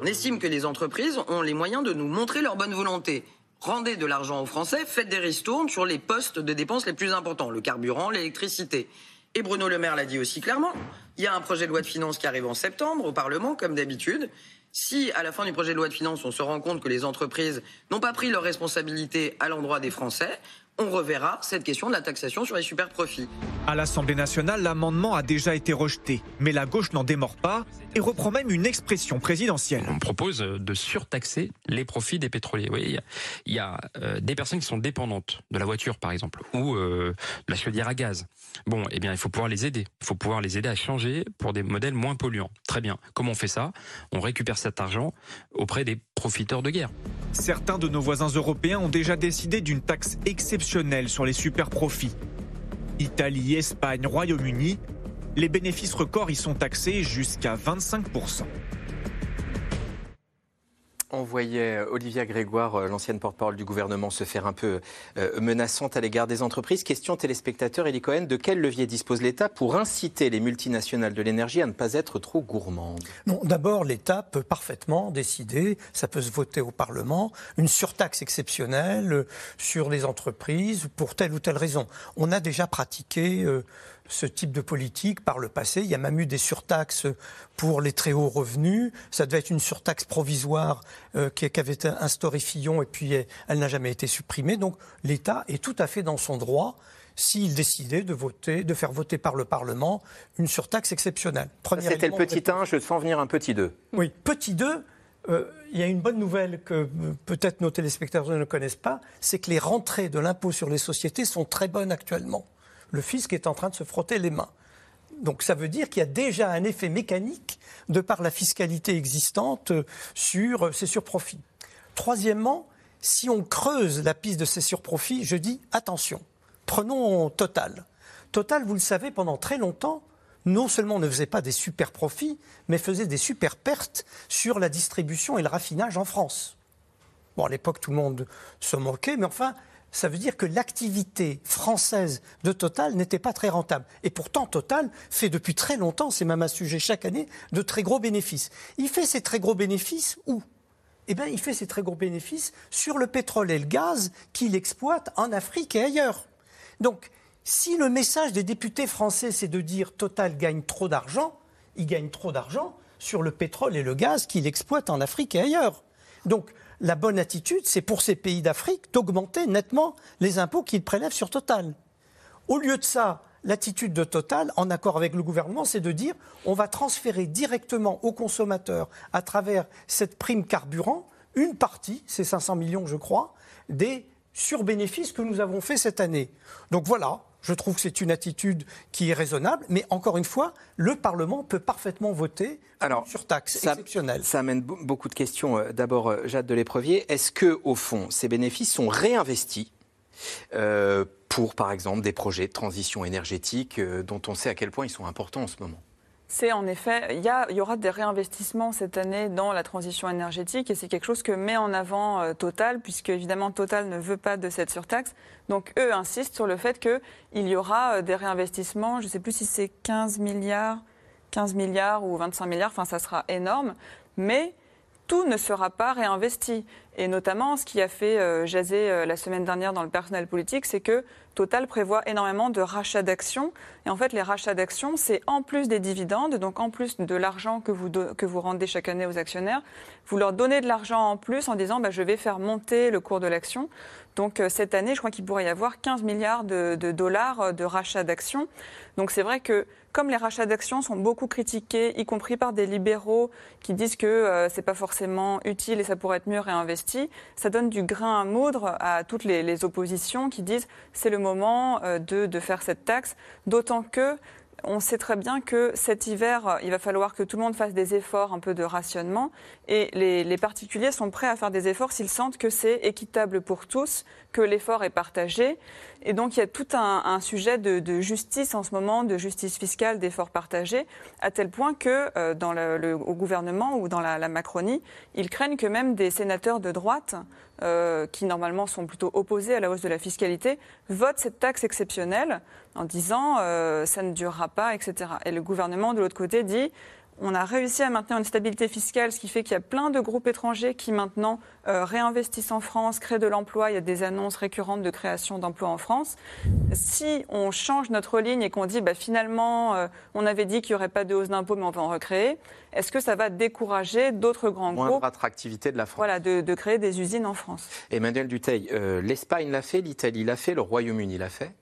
Speaker 16: On estime que les entreprises ont les moyens de nous montrer leur bonne volonté. Rendez de l'argent aux Français, faites des ristournes sur les postes de dépenses les plus importants, le carburant, l'électricité. Et Bruno Le Maire l'a dit aussi clairement, il y a un projet de loi de finances qui arrive en septembre au Parlement, comme d'habitude. Si à la fin du projet de loi de finances, on se rend compte que les entreprises n'ont pas pris leurs responsabilités à l'endroit des Français, on reverra cette question de la taxation sur les super profits.
Speaker 11: À l'Assemblée nationale, l'amendement a déjà été rejeté, mais la gauche n'en démord pas et reprend même une expression présidentielle.
Speaker 17: On propose de surtaxer les profits des pétroliers. Oui, il y a, euh, des personnes qui sont dépendantes de la voiture, par exemple, ou euh, de la chaudière à gaz. Bon, eh bien, il faut pouvoir les aider. Il faut pouvoir les aider à changer pour des modèles moins polluants. Très bien. Comment on fait ça? On récupère cet argent auprès des profiteurs de guerre.
Speaker 11: Certains de nos voisins européens ont déjà décidé d'une taxe exceptionnelle sur les super profits. Italie, Espagne, Royaume-Uni, les bénéfices records y sont taxés jusqu'à 25%.
Speaker 2: On voyait euh, Olivia Grégoire, euh, l'ancienne porte-parole du gouvernement, se faire un peu euh, menaçante à l'égard des entreprises. Question téléspectateur, Elie Cohen, de quel levier dispose l'État pour inciter les multinationales de l'énergie à ne pas être trop gourmandes?
Speaker 3: Non, d'abord, l'État peut parfaitement décider, ça peut se voter au Parlement, une surtaxe exceptionnelle sur les entreprises pour telle ou telle raison. On a déjà pratiqué ce type de politique par le passé. Il y a même eu des surtaxes pour les très hauts revenus. Ça devait être une surtaxe provisoire euh, qu'avait instaurée Fillon et puis elle, n'a jamais été supprimée. Donc l'État est tout à fait dans son droit s'il décidait de voter, de faire voter par le Parlement une surtaxe exceptionnelle.
Speaker 2: C'était le petit 1, je sens venir un petit 2.
Speaker 3: Oui, petit 2, euh, il y a une bonne nouvelle que euh, peut-être nos téléspectateurs ne connaissent pas, c'est que les rentrées de l'impôt sur les sociétés sont très bonnes actuellement le fisc est en train de se frotter les mains. Donc ça veut dire qu'il y a déjà un effet mécanique de par la fiscalité existante sur ces surprofits. Troisièmement, si on creuse la piste de ces surprofits, je dis attention, prenons Total. Total, vous le savez, pendant très longtemps, non seulement ne faisait pas des super profits, mais faisait des super pertes sur la distribution et le raffinage en France. Bon, à l'époque, tout le monde se moquait, mais enfin, ça veut dire que l'activité française de Total n'était pas très rentable. Et pourtant, Total fait depuis très longtemps, c'est même un sujet chaque année, de très gros bénéfices. Il fait ces très gros bénéfices où? Eh bien, il fait ces très gros bénéfices sur le pétrole et le gaz qu'il exploite en Afrique et ailleurs. Donc, si le message des députés français, c'est de dire Total gagne trop d'argent, il gagne trop d'argent sur le pétrole et le gaz qu'il exploite en Afrique et ailleurs. Donc, la bonne attitude, c'est pour ces pays d'Afrique d'augmenter nettement les impôts qu'ils prélèvent sur Total. Au lieu de ça, l'attitude de Total, en accord avec le gouvernement, c'est de dire on va transférer directement aux consommateurs, à travers cette prime carburant, une partie, c'est 500 millions je crois, des surbénéfices que nous avons fait cette année. Donc voilà, je trouve que c'est une attitude qui est raisonnable, mais encore une fois, le Parlement peut parfaitement voter Alors, sur taxe
Speaker 2: ça,
Speaker 3: exceptionnelle.
Speaker 2: Ça amène beaucoup de questions. Euh, d'abord, euh, Jade de l'Éprevier, est-ce que, au fond, ces bénéfices sont réinvestis euh, pour, par exemple, des projets de transition énergétique dont on sait à quel point ils sont importants en ce moment?
Speaker 4: C'est en effet, il y, aura des réinvestissements cette année dans la transition énergétique et c'est quelque chose que met en avant euh, Total, puisque évidemment Total ne veut pas de cette surtaxe. Donc eux insistent sur le fait qu'il y aura euh, des réinvestissements, je ne sais plus si c'est 15 milliards, 15 milliards ou 25 milliards, enfin ça sera énorme, mais tout ne sera pas réinvesti. Et notamment, ce qui a fait euh, jaser la semaine dernière dans le personnel politique, c'est que Total prévoit énormément de rachats d'actions. Et en fait, les rachats d'actions, c'est en plus des dividendes, donc en plus de l'argent que vous, que vous rendez chaque année aux actionnaires, vous leur donnez de l'argent en plus en disant bah, je vais faire monter le cours de l'action. Donc euh, cette année, je crois qu'il pourrait y avoir 15 milliards de, de dollars de rachats d'actions. Donc c'est vrai que comme les rachats d'actions sont beaucoup critiqués, y compris par des libéraux qui disent que euh, ce n'est pas forcément utile et ça pourrait être mieux réinvesti, ça donne du grain à moudre à toutes les, oppositions qui disent c'est le moment euh, de, de faire cette taxe, d'autant que on sait très bien que cet hiver, il va falloir que tout le monde fasse des efforts un peu de rationnement. Et les, particuliers sont prêts à faire des efforts s'ils sentent que c'est équitable pour tous, que l'effort est partagé. Et donc il y a tout un, sujet de, justice en ce moment, de justice fiscale, d'efforts partagés, à tel point que euh, dans le, au gouvernement ou dans la, la, Macronie, ils craignent que même des sénateurs de droite euh, qui normalement sont plutôt opposés à la hausse de la fiscalité, votent cette taxe exceptionnelle en disant euh, ça ne durera pas, etc. Et le gouvernement, de l'autre côté, dit on a réussi à maintenir une stabilité fiscale, ce qui fait qu'il y a plein de groupes étrangers qui maintenant euh, réinvestissent en France, créent de l'emploi. Il y a des annonces récurrentes de création d'emplois en France. Si on change notre ligne et qu'on dit bah, finalement, euh, on avait dit qu'il n'y aurait pas de hausse d'impôts, mais on va en recréer, est-ce que ça va décourager d'autres grands
Speaker 2: Moindre
Speaker 4: groupes
Speaker 2: attractivité de la France.
Speaker 4: Voilà, de, créer des usines en France?
Speaker 2: Emmanuel Duteil, euh, l'Espagne l'a fait, l'Italie l'a fait, le Royaume-Uni l'a fait.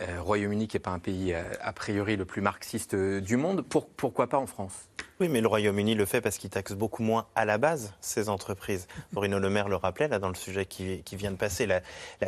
Speaker 2: Euh, Royaume-Uni qui n'est pas un pays euh, a priori le plus marxiste euh, du monde, pourquoi pas en France?
Speaker 6: Oui, mais le Royaume-Uni le fait parce qu'il taxe beaucoup moins à la base ces entreprises. Bruno Le Maire le rappelait là dans le sujet qui, vient de passer, la,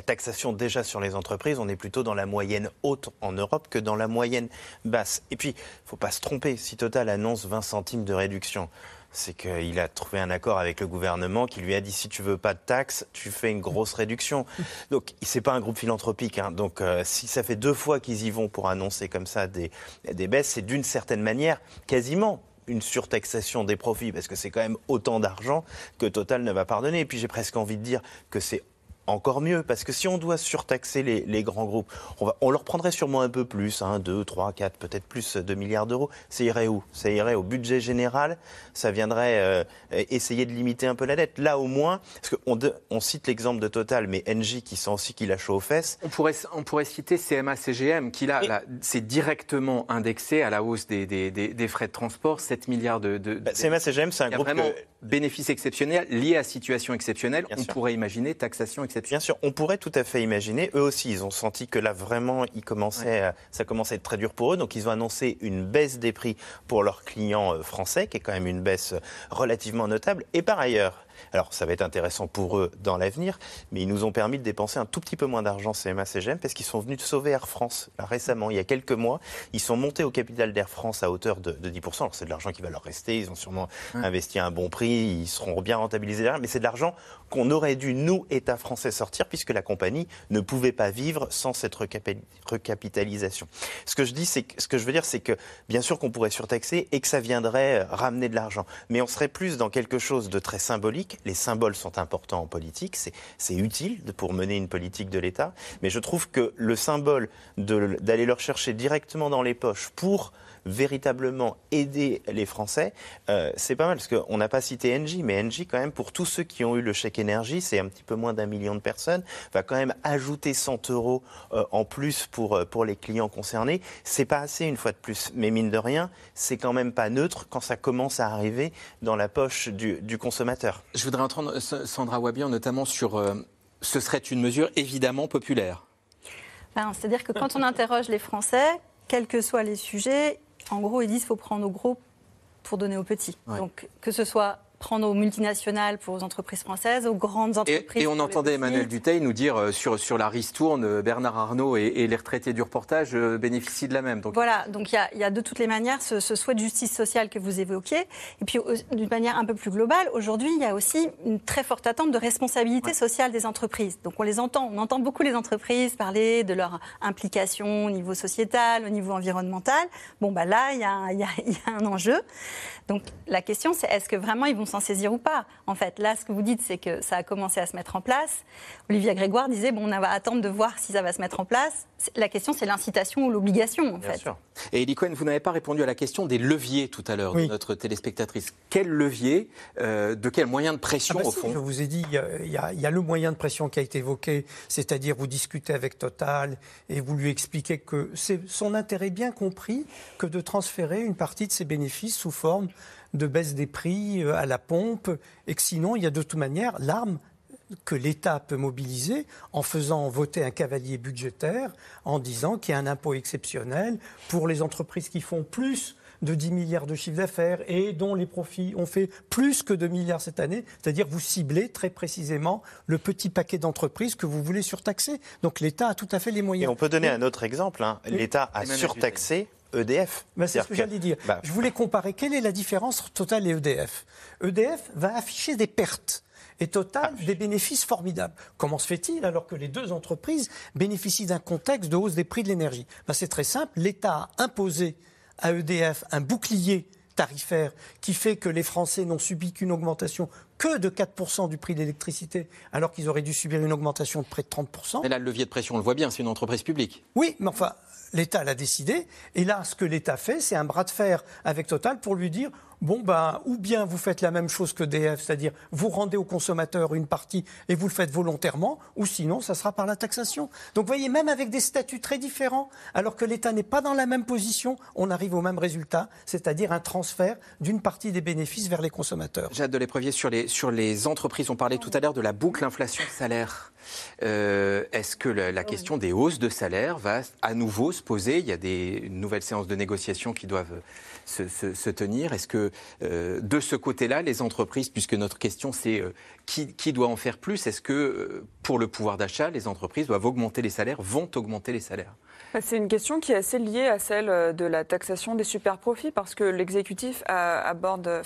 Speaker 6: taxation déjà sur les entreprises, on est plutôt dans la moyenne haute en Europe que dans la moyenne basse. Et puis, il ne faut pas se tromper, si Total annonce 20 centimes de réduction, c'est qu'il a trouvé un accord avec le gouvernement qui lui a dit si tu veux pas de taxes, tu fais une grosse réduction. Donc c'est pas un groupe philanthropique. Hein. Donc euh, si ça fait deux fois qu'ils y vont pour annoncer comme ça des, des baisses, c'est d'une certaine manière quasiment une surtaxation des profits, parce que c'est quand même autant d'argent que Total ne va pas donner. Et puis j'ai presque envie de dire que c'est encore mieux, parce que si on doit surtaxer les, grands groupes, on, va, on, leur prendrait sûrement un peu plus, 1, 2, 3, 4, peut-être plus de milliards d'euros. Ça irait où? Ça irait au budget général, ça viendrait euh, essayer de limiter un peu la dette? Là, au moins, parce qu'on on cite l'exemple de Total, mais Engie qui sent aussi qu'il a chaud aux fesses.
Speaker 2: On pourrait, on pourrait citer CMA-CGM, qui là, c'est directement indexé à la hausse des, des, des, frais de transport, 7 milliards de... de,
Speaker 6: bah, CMA-CGM, c'est un groupe...
Speaker 2: Vraiment bénéfice exceptionnel lié à situation exceptionnelle. on pourrait imaginer taxation exceptionnelle.
Speaker 6: Bien sûr, on pourrait tout à fait imaginer. Eux aussi, ils ont senti que là, vraiment, ils commençaient, ça commençait à être très dur pour eux. Donc, ils ont annoncé une baisse des prix pour leurs clients euh, français, qui est quand même une baisse relativement notable. Et par ailleurs, alors, ça va être intéressant pour eux dans l'avenir, mais ils nous ont permis de dépenser un tout petit peu moins d'argent CMA-CGM parce qu'ils sont venus de sauver Air France récemment, il y a quelques mois. Ils sont montés au capital d'Air France à hauteur de, 10%. Alors, c'est de l'argent qui va leur rester. Ils ont sûrement investi à un bon prix. Ils seront bien rentabilisés derrière. Mais c'est de l'argent qu'on aurait dû, nous, État français, sortir puisque la compagnie ne pouvait pas vivre sans cette recapitalisation. Ce que je dis, c'est ce que je veux dire, c'est que bien sûr qu'on pourrait surtaxer et que ça viendrait ramener de l'argent. Mais on serait plus dans quelque chose de très symbolique les symboles sont importants en politique, c'est utile pour mener une politique de l'État, mais je trouve que le symbole d'aller leur chercher directement dans les poches pour véritablement aider les Français, euh, c'est pas mal, parce qu'on n'a pas cité Engie, mais Engie, quand même, pour tous ceux qui ont eu le chèque énergie, c'est un petit peu moins d'un million de personnes, va quand même ajouter 100 euros euh, en plus pour, euh, pour les clients concernés. C'est pas assez, une fois de plus, mais mine de rien, c'est quand même pas neutre quand ça commence à arriver dans la poche du, du consommateur.
Speaker 2: Je voudrais entendre Sandra Wabian, notamment sur ce serait une mesure évidemment populaire.
Speaker 5: Ben, c'est-à-dire que quand on interroge les Français, quels que soient les sujets, en gros, ils disent qu'il faut prendre au gros pour donner aux petits. Donc, que ce soit prendre aux multinationales pour aux entreprises françaises, aux grandes entreprises.
Speaker 2: Et, on entendait Emmanuel Duteil nous dire euh, sur, sur la ristourne, euh, Bernard Arnault et, les retraités du reportage euh, bénéficient de la même.
Speaker 5: Donc... Voilà, donc il y, a, de toutes les manières ce, souhait de justice sociale que vous évoquiez. Et puis d'une manière un peu plus globale, aujourd'hui, il y a aussi une très forte attente de responsabilité sociale des entreprises. Donc on les entend, on entend beaucoup les entreprises parler de leur implication au niveau sociétal, au niveau environnemental. Bon, bah là, il y a, y a un enjeu. Donc la question, c'est est-ce que vraiment ils vont s'en saisir ou pas. En fait, là, ce que vous dites, c'est que ça a commencé à se mettre en place. Olivier Grégoire disait, bon, on va attendre de voir si ça va se mettre en place. La question, c'est l'incitation ou l'obligation, en
Speaker 2: Bien
Speaker 5: fait.
Speaker 2: sûr. Et Elie Cohen, vous n'avez pas répondu à la question des leviers tout à l'heure de notre téléspectatrice. Quel levier, euh, de quel moyen de pression
Speaker 3: Ah bah
Speaker 2: au
Speaker 3: si,
Speaker 2: fond
Speaker 3: Je vous ai dit, y, y il y a le moyen de pression qui a été évoqué, c'est-à-dire vous discutez avec Total et vous lui expliquez que c'est son intérêt bien compris que de transférer une partie de ses bénéfices sous forme de baisse des prix euh, à la pompe et que sinon, il y a de toute manière l'arme que l'État peut mobiliser en faisant voter un cavalier budgétaire, en disant qu'il y a un impôt exceptionnel pour les entreprises qui font plus de 10 milliards de chiffre d'affaires et dont les profits ont fait plus que 2 milliards cette année. C'est-à-dire vous ciblez très précisément le petit paquet d'entreprises que vous voulez surtaxer. Donc l'État a tout à fait les
Speaker 6: Et
Speaker 3: moyens.
Speaker 6: on peut donner un autre exemple. hein.
Speaker 3: Oui.
Speaker 6: L'État a surtaxé EDF.
Speaker 3: Ben, c'est ce que j'allais dire.
Speaker 6: bah,
Speaker 3: Je voulais comparer quelle est la différence entre Total et EDF. EDF va afficher des pertes et Total
Speaker 6: Ah
Speaker 3: des bénéfices formidables. Comment se fait-il alors que les deux entreprises bénéficient d'un contexte de hausse des prix de l'énergie? Ben, C'est très simple. L'État a imposé à EDF un bouclier tarifaire qui fait que les Français n'ont subi qu'une augmentation que de 4% du prix de l'électricité, alors qu'ils auraient dû subir une augmentation de près de 30%.
Speaker 2: Mais là, le levier de pression, on le voit bien, c'est une entreprise publique.
Speaker 3: Oui, mais enfin, l'État l'a décidé. Et là, ce que l'État fait, c'est un bras de fer avec Total pour lui dire bon, ben, ou bien vous faites la même chose que DF, c'est-à-dire vous rendez aux consommateurs une partie et vous le faites volontairement, ou sinon, ça sera par la taxation. Donc, voyez, même avec des statuts très différents, alors que l'État n'est pas dans la même position, on arrive au même résultat, c'est-à-dire un transfert d'une partie des bénéfices vers les consommateurs.
Speaker 2: Hâte de l'éprevier sur les, entreprises. On parlait tout à l'heure de la boucle inflation-salaire. Euh, Est-ce que la, question des hausses de salaire va à nouveau se poser? Il y a des une nouvelle séance de négociation qui doivent se, tenir. Est-ce que euh, de ce côté-là, les entreprises, puisque notre question c'est euh, qui, doit en faire plus, est-ce que euh, pour le pouvoir d'achat, les entreprises doivent augmenter les salaires, vont augmenter les salaires?
Speaker 4: Bah, C'est une question qui est assez liée à celle de la taxation des super profits parce que l'exécutif aborde,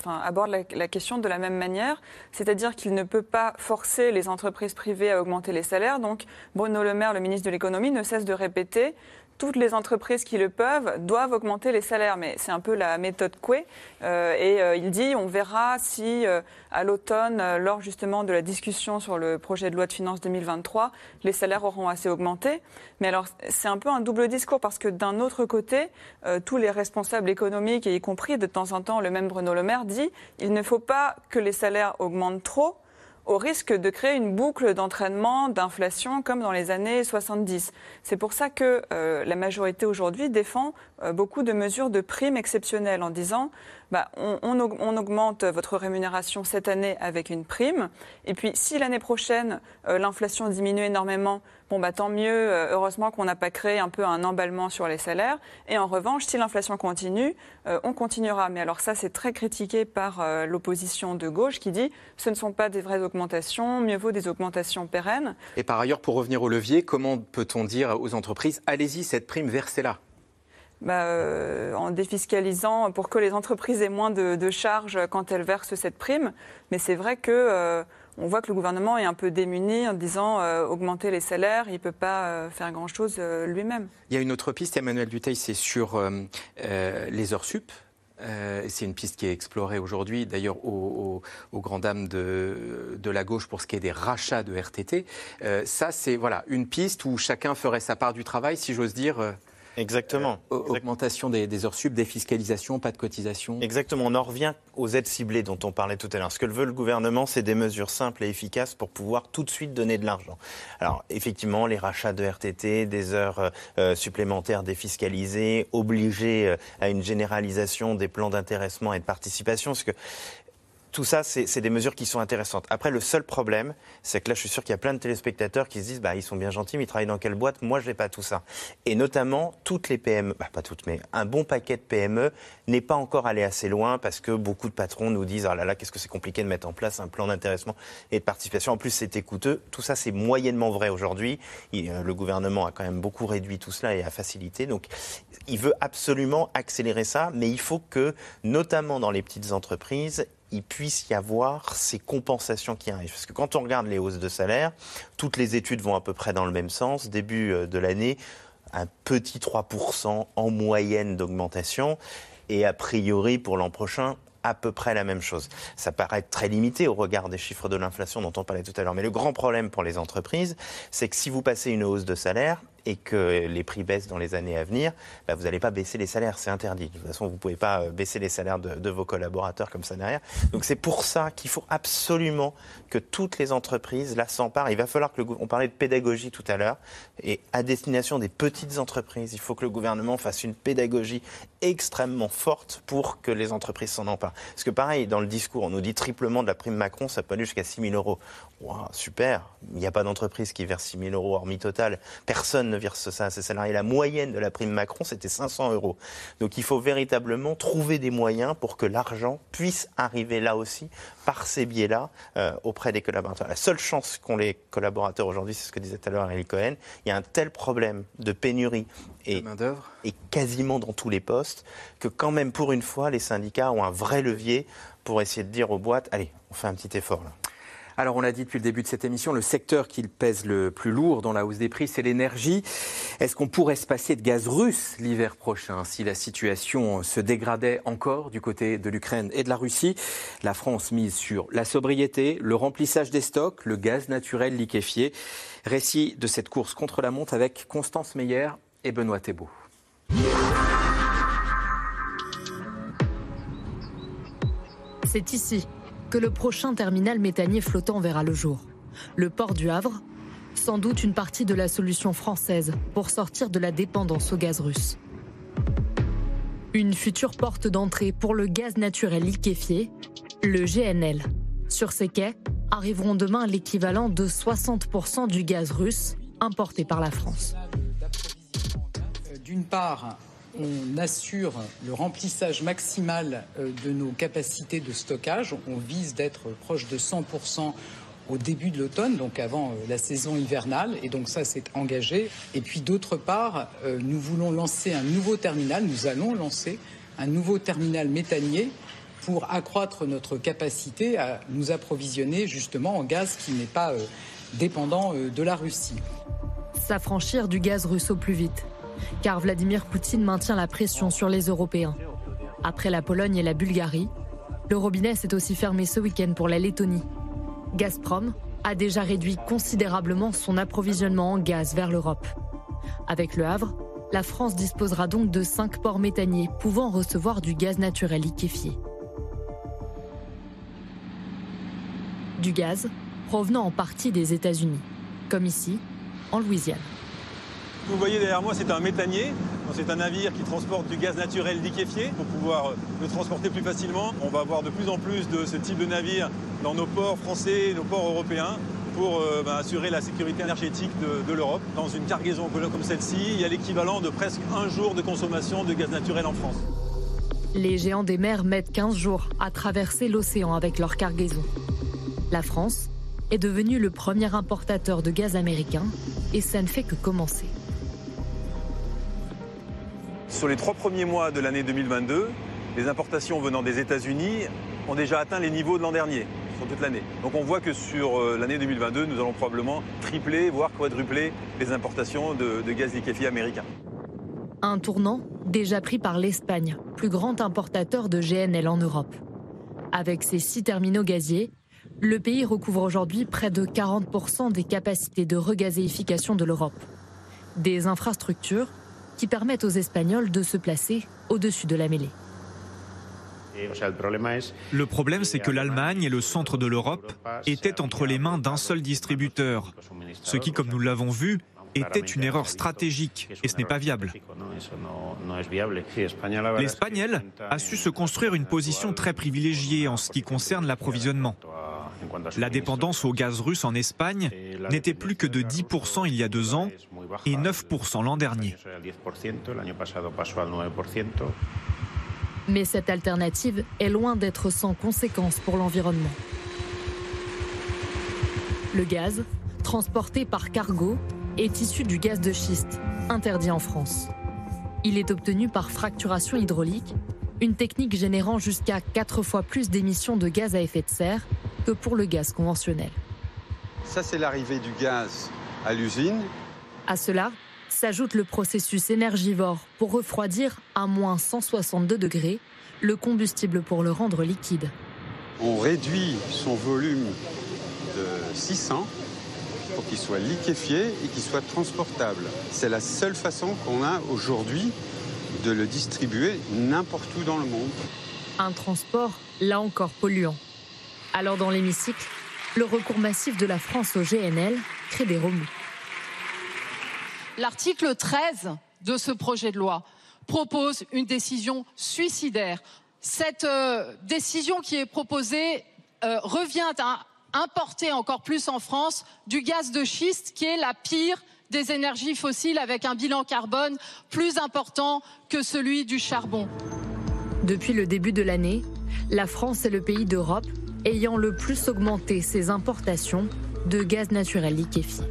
Speaker 4: la question de la même manière, c'est-à-dire qu'il ne peut pas forcer les entreprises privées à augmenter les salaires. Donc Bruno Le Maire, le ministre de l'économie, ne cesse de répéter toutes les entreprises qui le peuvent doivent augmenter les salaires, mais c'est un peu la méthode Coué. Euh, et euh, il dit, on verra si euh, à l'automne, euh, lors justement de la discussion sur le projet de loi de finances 2023, les salaires auront assez augmenté. Mais alors, c'est un peu un double discours parce que d'un autre côté, euh, tous les responsables économiques, et y compris de temps en temps le même Bruno Le Maire, dit, il ne faut pas que les salaires augmentent trop au risque de créer une boucle d'entraînement, d'inflation, comme dans les années 70. C'est pour ça que euh, la majorité aujourd'hui défend euh, beaucoup de mesures de primes exceptionnelles en disant bah, on, on aug- on augmente votre rémunération cette année avec une prime, et puis si l'année prochaine euh, l'inflation diminue énormément, bon bah tant mieux, euh, heureusement qu'on n'a pas créé un peu un emballement sur les salaires, et en revanche, si l'inflation continue, euh, on continuera. Mais alors ça, c'est très critiqué par l'opposition de gauche qui dit ce ne sont pas des vraies augmentations, mieux vaut des augmentations pérennes.
Speaker 2: Et par ailleurs, pour revenir au levier, comment peut-on dire aux entreprises allez-y, cette prime, versez-la?
Speaker 4: Bah, euh, en défiscalisant pour que les entreprises aient moins de, charges quand elles versent cette prime. Mais c'est vrai que euh, on voit que le gouvernement est un peu démuni en disant euh, augmenter les salaires, il ne peut pas faire grand-chose lui-même.
Speaker 2: Il y a une autre piste, Emmanuel Duteil, c'est sur les heures sup. C'est une piste qui est explorée aujourd'hui, d'ailleurs au, au, au grand dame de, de la gauche pour ce qui est des rachats de RTT. Ça, c'est voilà une piste où chacun ferait sa part du travail, si j'ose dire. Euh,
Speaker 6: Exactement.
Speaker 2: euh, augmentation des, des heures sup, défiscalisation, pas de cotisation.
Speaker 6: Exactement, on en revient aux aides ciblées dont on parlait tout à l'heure. Ce que veut le gouvernement, c'est des mesures simples et efficaces pour pouvoir tout de suite donner de l'argent. Alors effectivement, les rachats de RTT, des heures euh, supplémentaires défiscalisées, obliger euh, à une généralisation des plans d'intéressement et de participation, parce que tout ça, c'est des mesures qui sont intéressantes. Après, le seul problème, c'est que là, je suis sûr qu'il y a plein de téléspectateurs qui se disent, bah, ils sont bien gentils, mais ils travaillent dans quelle boîte? Moi, je n'ai pas tout ça. Et notamment, toutes les PME, bah, pas toutes, mais un bon paquet de PME n'est pas encore allé assez loin parce que beaucoup de patrons nous disent, ah là là, qu'est-ce que c'est compliqué de mettre en place un plan d'intéressement et de participation. En plus, c'était coûteux. Tout ça, c'est moyennement vrai aujourd'hui. Euh, Le gouvernement a quand même beaucoup réduit tout cela et a facilité. Donc, il veut absolument accélérer ça, mais il faut que, notamment dans les petites entreprises, il puisse y avoir ces compensations qui arrivent. Parce que quand on regarde les hausses de salaire, toutes les études vont à peu près dans le même sens. Début euh, de l'année, un petit 3% en moyenne d'augmentation. Et a priori, pour l'an prochain, à peu près la même chose. Ça paraît très limité au regard des chiffres de l'inflation dont on parlait tout à l'heure. Mais le grand problème pour les entreprises, c'est que si vous passez une hausse de salaire, et que les prix baissent dans les années à venir, bah, vous n'allez pas baisser les salaires, c'est interdit. De toute façon, vous ne pouvez pas euh, baisser les salaires de, vos collaborateurs comme ça derrière. Donc c'est pour ça qu'il faut absolument que toutes les entreprises là s'emparent. Il va falloir que le on parlait de pédagogie tout à l'heure et à destination des petites entreprises, il faut que le gouvernement fasse une pédagogie extrêmement forte pour que les entreprises s'en emparent. Parce que pareil, dans le discours, on nous dit triplement de la prime Macron, ça peut aller jusqu'à 6 000 euros. super, il n'y a pas d'entreprise qui verse 6 000 euros hormis Total. Personne ne verse ça à ses salariés. La moyenne de la prime Macron, c'était 500 euros. Donc il faut véritablement trouver des moyens pour que l'argent puisse arriver là aussi, par ces biais-là, euh, auprès des collaborateurs. La seule chance qu'ont les collaborateurs aujourd'hui, c'est ce que disait tout à l'heure Eric Cohen, il y a un tel problème de pénurie et, et quasiment dans tous les postes que quand même pour une fois, les syndicats ont un vrai levier pour essayer de dire aux boîtes, allez, on fait un petit effort là.
Speaker 2: Alors on l'a dit depuis le début de cette émission, le secteur qui pèse le plus lourd dans la hausse des prix, c'est l'énergie. Est-ce qu'on pourrait se passer de gaz russe l'hiver prochain si la situation se dégradait encore du côté de l'Ukraine et de la Russie? La France mise sur la sobriété, le remplissage des stocks, le gaz naturel liquéfié. Récit de cette course contre la montre avec Constance Meyer et Benoît Thébault.
Speaker 18: C'est ici que le prochain terminal méthanier flottant verra le jour. Le port du Havre, sans doute une partie de la solution française pour sortir de la dépendance au gaz russe. Une future porte d'entrée pour le gaz naturel liquéfié, le GNL. Sur ces quais arriveront demain l'équivalent de 60% du gaz russe importé par la France.
Speaker 19: D'une part, on assure le remplissage maximal euh, de nos capacités de stockage. On vise d'être proche de 100% au début de l'automne, donc avant euh, la saison hivernale, et donc ça c'est engagé. Et puis d'autre part, euh, nous voulons lancer un nouveau terminal, nous allons lancer un nouveau terminal méthanier pour accroître notre capacité à nous approvisionner justement en gaz qui n'est pas dépendant de la Russie.
Speaker 18: S'affranchir du gaz russe au plus vite car Vladimir Poutine maintient la pression sur les Européens. Après la Pologne et la Bulgarie, le robinet s'est aussi fermé ce week-end pour la Lettonie. Gazprom a déjà réduit considérablement son approvisionnement en gaz vers l'Europe. Avec le Havre, la France disposera donc de cinq ports méthaniers pouvant recevoir du gaz naturel liquéfié. Du gaz provenant en partie des États-Unis, comme ici, en Louisiane.
Speaker 20: Vous voyez derrière moi, c'est un méthanier. C'est un navire qui transporte du gaz naturel liquéfié pour pouvoir euh, le transporter plus facilement. On va avoir de plus en plus de ce type de navire dans nos ports français, nos ports européens pour euh, bah, assurer la sécurité énergétique de, de l'Europe. Dans une cargaison comme celle-ci, il y a l'équivalent de presque un jour de consommation de gaz naturel en France.
Speaker 18: Les géants des mers mettent 15 jours à traverser l'océan avec leur cargaison. La France est devenue le premier importateur de gaz américain et ça ne fait que commencer.
Speaker 20: Sur les trois premiers mois de l'année 2022, les importations venant des États-Unis ont déjà atteint les niveaux de l'an dernier, sur toute l'année. Donc on voit que sur euh, l'année 2022, nous allons probablement tripler, voire quadrupler les importations de, de gaz liquéfié américain.
Speaker 18: Un tournant déjà pris par l'Espagne, plus grand importateur de GNL en Europe. Avec ses six terminaux gaziers, le pays recouvre aujourd'hui près de 40% des capacités de regazéification de l'Europe. Des infrastructures qui permettent aux Espagnols de se placer au-dessus de la mêlée.
Speaker 11: Le problème, c'est que l'Allemagne et le centre de l'Europe étaient entre les mains d'un seul distributeur, ce qui, comme nous l'avons vu, était une erreur stratégique et ce n'est pas viable. L'Espagne, a su se construire une position très privilégiée en ce qui concerne l'approvisionnement. La dépendance au gaz russe en Espagne n'était plus que de 10% il y a deux ans et 9% l'an dernier.
Speaker 18: Mais cette alternative est loin d'être sans conséquences pour l'environnement. Le gaz, transporté par cargo, est issu du gaz de schiste, interdit en France. Il est obtenu par fracturation hydraulique, une technique générant jusqu'à 4 fois plus d'émissions de gaz à effet de serre que pour le gaz conventionnel.
Speaker 21: Ça, c'est l'arrivée du gaz à l'usine.
Speaker 18: À cela S'ajoute le processus énergivore pour refroidir à moins 162 degrés le combustible pour le rendre liquide.
Speaker 21: On réduit son volume de 600 pour qu'il soit liquéfié et qu'il soit transportable. C'est la seule façon qu'on a aujourd'hui de le distribuer n'importe où dans le monde.
Speaker 18: Un transport, là encore, polluant. Alors dans l'hémicycle, le recours massif de la France au GNL crée des remous.
Speaker 22: L'article 13 de ce projet de loi propose une décision suicidaire. Cette euh, décision qui est proposée euh, revient à importer encore plus en France du gaz de schiste qui est la pire des énergies fossiles avec un bilan carbone plus important que celui du charbon.
Speaker 18: Depuis le début de l'année, la France est le pays d'Europe ayant le plus augmenté ses importations de gaz naturel liquéfié.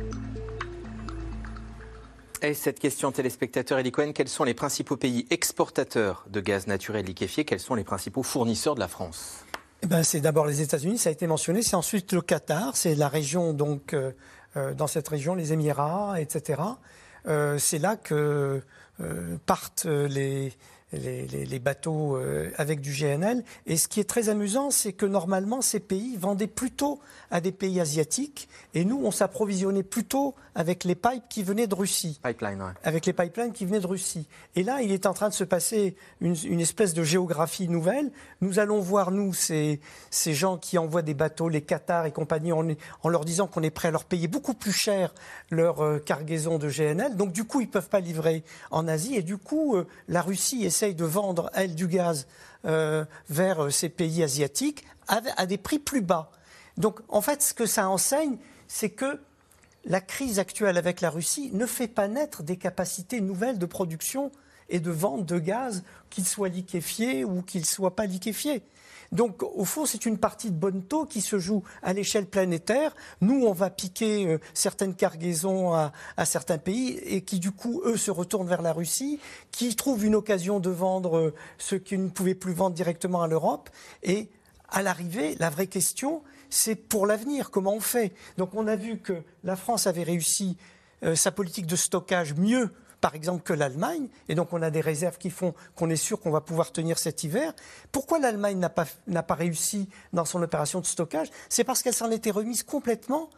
Speaker 2: Et cette question téléspectateur Eli Cohen, quels sont les principaux pays exportateurs de gaz naturel liquéfié? Quels sont les principaux fournisseurs de la France?
Speaker 3: Eh ben, C'est d'abord les États-Unis, ça a été mentionné. C'est ensuite le Qatar, c'est la région, donc, euh, euh, dans cette région, les Émirats, etc. Euh, c'est là que partent les, les, bateaux euh, avec du GNL. Et ce qui est très amusant, c'est que normalement, ces pays vendaient plutôt à des pays asiatiques. Et nous, on s'approvisionnait plutôt avec les pipes qui venaient de Russie.
Speaker 2: Pipeline,
Speaker 3: Avec les pipelines qui venaient de Russie. Et là, il est en train de se passer une, espèce de géographie nouvelle. Nous allons voir, nous, ces, ces gens qui envoient des bateaux, les Qatar et compagnie, en, en leur disant qu'on est prêt à leur payer beaucoup plus cher leur euh, cargaison de GNL. Donc, du coup, ils ne peuvent pas livrer en Asie. Et du coup, euh, la Russie essaie de vendre, elle, du gaz euh, vers euh, ces pays asiatiques à, des prix plus bas. Donc, en fait, ce que ça enseigne, c'est que la crise actuelle avec la Russie ne fait pas naître des capacités nouvelles de production et de vente de gaz, qu'ils soient liquéfiés ou qu'ils ne soient pas liquéfiés. Donc, au fond, c'est une partie de bonne taux qui se joue à l'échelle planétaire. Nous, on va piquer euh, certaines cargaisons à, certains pays et qui, du coup, eux, se retournent vers la Russie, qui trouvent une occasion de vendre euh, ce qu'ils ne pouvaient plus vendre directement à l'Europe. Et à l'arrivée, la vraie question, c'est pour l'avenir, comment on fait? Donc, on a vu que la France avait réussi euh, sa politique de stockage mieux par exemple, que l'Allemagne, et donc on a des réserves qui font qu'on est sûr qu'on va pouvoir tenir cet hiver. Pourquoi l'Allemagne n'a pas, pas réussi dans son opération de stockage? C'est parce qu'elle s'en était remise complètement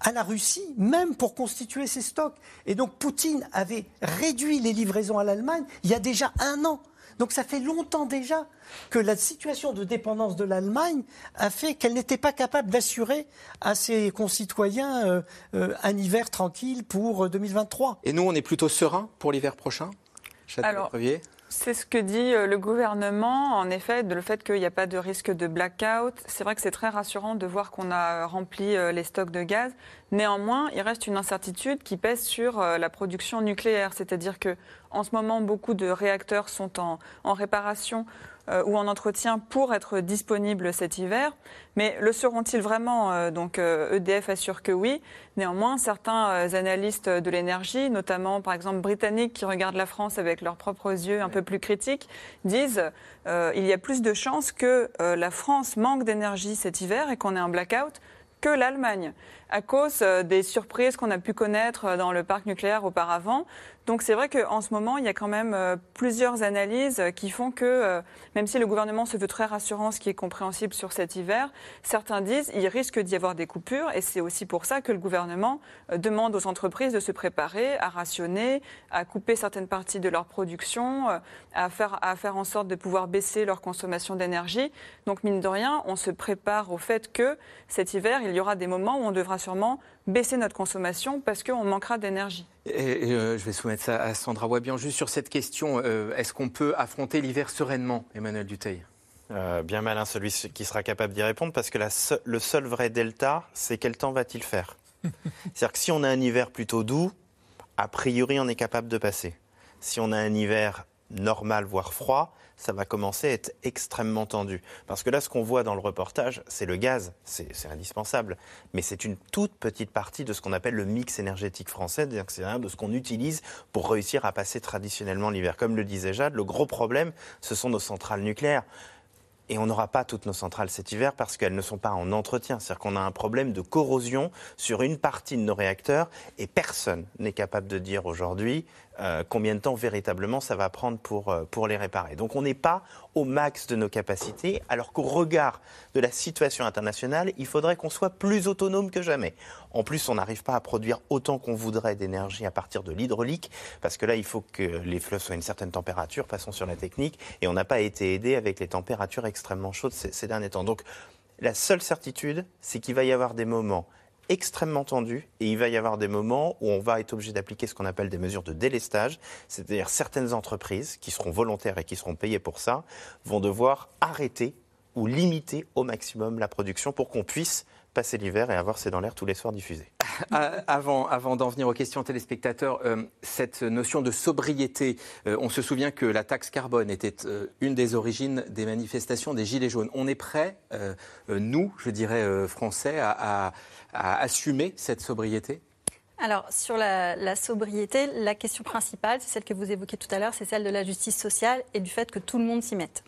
Speaker 3: à la Russie, même pour constituer ses stocks. Et donc Poutine avait réduit les livraisons à l'Allemagne il y a déjà un an. Donc ça fait longtemps déjà que la situation de dépendance de l'Allemagne a fait qu'elle n'était pas capable d'assurer à ses concitoyens euh, euh, un hiver tranquille pour 2023. Euh,
Speaker 2: Et nous, on est plutôt serein pour l'hiver prochain
Speaker 4: Alors, c'est ce que dit le gouvernement, en effet, de le fait qu'il n'y a pas de risque de blackout. C'est vrai que c'est très rassurant de voir qu'on a rempli les stocks de gaz. Néanmoins, il reste une incertitude qui pèse sur la production nucléaire. C'est-à-dire que en ce moment, beaucoup de réacteurs sont en, réparation euh, ou en entretien pour être disponibles cet hiver. Mais le seront-ils vraiment euh, Donc EDF euh, e assure que oui. Néanmoins, certains analystes de l'énergie, notamment par exemple britanniques qui regardent la France avec leurs propres yeux un peu plus critiques, disent il y a plus de chances que la France manque d'énergie cet hiver et qu'on ait un blackout que l'Allemagne, à cause des surprises qu'on a pu connaître dans le parc nucléaire auparavant. Donc c'est vrai qu'en ce moment, il y a quand même euh, plusieurs analyses qui font que, euh, même si le gouvernement se veut très rassurant, ce qui est compréhensible sur cet hiver, certains disent qu'il risque d'y avoir des coupures. Et c'est aussi pour ça que le gouvernement euh, demande aux entreprises de se préparer à rationner, à couper certaines parties de leur production, à faire, à faire en sorte de pouvoir baisser leur consommation d'énergie. Donc mine de rien, on se prépare au fait que cet hiver, il y aura des moments où on devra sûrement baisser notre consommation parce qu'on manquera d'énergie.
Speaker 2: Et, euh, je vais soumettre ça à Sandra Wabian. Juste sur cette question, euh, est-ce qu'on peut affronter l'hiver sereinement, Emmanuel Duteil
Speaker 6: euh, bien malin celui qui sera capable d'y répondre, parce que le seul vrai delta, c'est quel temps va-t-il faire? C'est-à-dire que si on a un hiver plutôt doux, a priori on est capable de passer. Si on a un hiver normal, voire froid, ça va commencer à être extrêmement tendu. Parce que là, ce qu'on voit dans le reportage, c'est le gaz, c'est indispensable, mais c'est une toute petite partie de ce qu'on appelle le mix énergétique français, c'est-à-dire de ce qu'on utilise pour réussir à passer traditionnellement l'hiver. Comme le disait Jade, le gros problème, ce sont nos centrales nucléaires et on n'aura pas toutes nos centrales cet hiver parce qu'elles ne sont pas en entretien. C'est-à-dire qu'on a un problème de corrosion sur une partie de nos réacteurs et personne n'est capable de dire aujourd'hui euh, combien de temps véritablement ça va prendre pour, euh, pour les réparer. Donc on n'est pas au max de nos capacités, alors qu'au regard de la situation internationale, il faudrait qu'on soit plus autonome que jamais. En plus, on n'arrive pas à produire autant qu'on voudrait d'énergie à partir de l'hydraulique, parce que là, il faut que les fleuves soient à une certaine température, passons sur la technique, et on n'a pas été aidé avec les températures extrêmement chaudes ces, ces derniers temps. Donc la seule certitude, c'est qu'il va y avoir des moments extrêmement tendu et il va y avoir des moments où on va être obligé d'appliquer ce qu'on appelle des mesures de délestage, c'est-à-dire certaines entreprises qui seront volontaires et qui seront payées pour ça vont devoir arrêter ou limiter au maximum la production pour qu'on puisse passer l'hiver et avoir C'est dans l'air tous les soirs diffusés.
Speaker 2: Euh, avant avant d'en venir aux questions téléspectateurs, euh, cette notion de sobriété, euh, on se souvient que la taxe carbone était une des origines des manifestations des Gilets jaunes. On est prêt, nous, je dirais, français, à, assumer cette sobriété?
Speaker 5: Alors, sur la, la, sobriété, la question principale, c'est celle que vous évoquez tout à l'heure, c'est celle de la justice sociale et du fait que tout le monde s'y mette.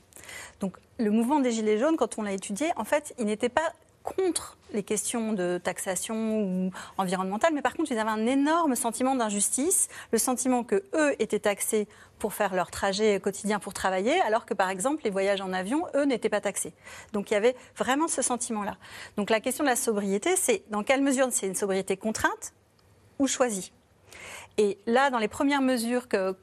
Speaker 5: Donc, le mouvement des Gilets jaunes, quand on l'a étudié, en fait, il n'était pas contre les questions de taxation ou environnementale, mais par contre, ils avaient un énorme sentiment d'injustice, le sentiment que eux étaient taxés pour faire leur trajet quotidien pour travailler, alors que par exemple, les voyages en avion, eux, n'étaient pas taxés. Donc il y avait vraiment ce sentiment-là. Donc la question de la sobriété, c'est dans quelle mesure c'est une sobriété contrainte ou choisie? Et là, dans les premières mesures qu'a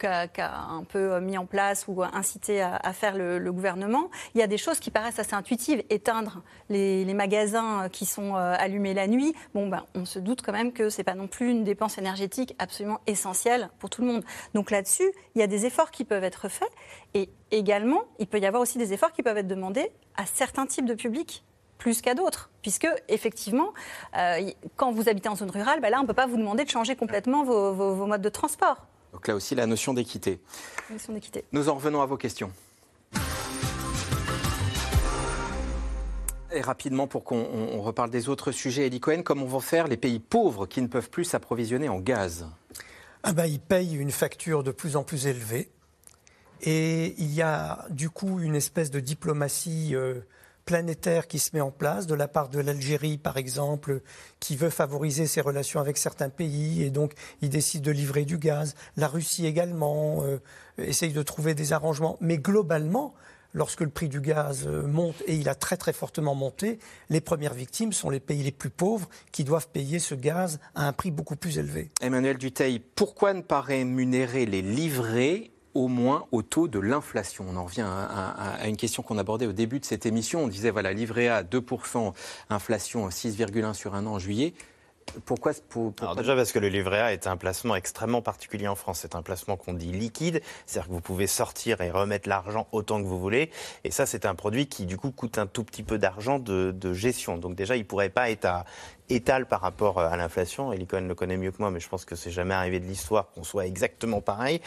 Speaker 5: un peu mis en place ou incité à, faire le, gouvernement, il y a des choses qui paraissent assez intuitives. Éteindre les, magasins qui sont euh, allumés la nuit, bon, ben, on se doute quand même que ce n'est pas non plus une dépense énergétique absolument essentielle pour tout le monde. Donc là-dessus, il y a des efforts qui peuvent être faits. Et également, il peut y avoir aussi des efforts qui peuvent être demandés à certains types de publics plus qu'à d'autres. Puisque, effectivement, euh, quand vous habitez en zone rurale, bah là, on ne peut pas vous demander de changer complètement vos, modes de transport.
Speaker 2: Donc là aussi, la notion d'équité.
Speaker 5: Notion d'équité.
Speaker 2: Nous en revenons à vos questions. Et rapidement, pour qu'on reparle des autres sujets, Elie Cohen, comment vont faire les pays pauvres qui ne peuvent plus s'approvisionner en gaz?
Speaker 3: Ah bah, Ils payent une facture de plus en plus élevée. Et il y a du coup une espèce de diplomatie euh, planétaire qui se met en place de la part de l'Algérie, par exemple, qui veut favoriser ses relations avec certains pays et donc il décide de livrer du gaz. La Russie également euh, essaye de trouver des arrangements. Mais globalement, lorsque le prix du gaz euh, monte, et il a très très fortement monté, les premières victimes sont les pays les plus pauvres qui doivent payer ce gaz à un prix beaucoup plus élevé.
Speaker 2: Emmanuel Duteil, pourquoi ne pas rémunérer les livrés au moins au taux de l'inflation. On en revient à, une question qu'on abordait au début de cette émission. On disait, voilà, livré à 2%, inflation 6,1 sur un an en juillet. Pourquoi,
Speaker 6: Alors déjà parce que le livret A est un placement extrêmement particulier en France. C'est un placement qu'on dit liquide, c'est-à-dire que vous pouvez sortir et remettre l'argent autant que vous voulez. Et ça, c'est un produit qui du coup coûte un tout petit peu d'argent de, gestion. Donc déjà, il pourrait pas être à étal par rapport à l'inflation. Elicon le connaît mieux que moi, mais je pense que c'est jamais arrivé de l'histoire qu'on soit exactement pareil.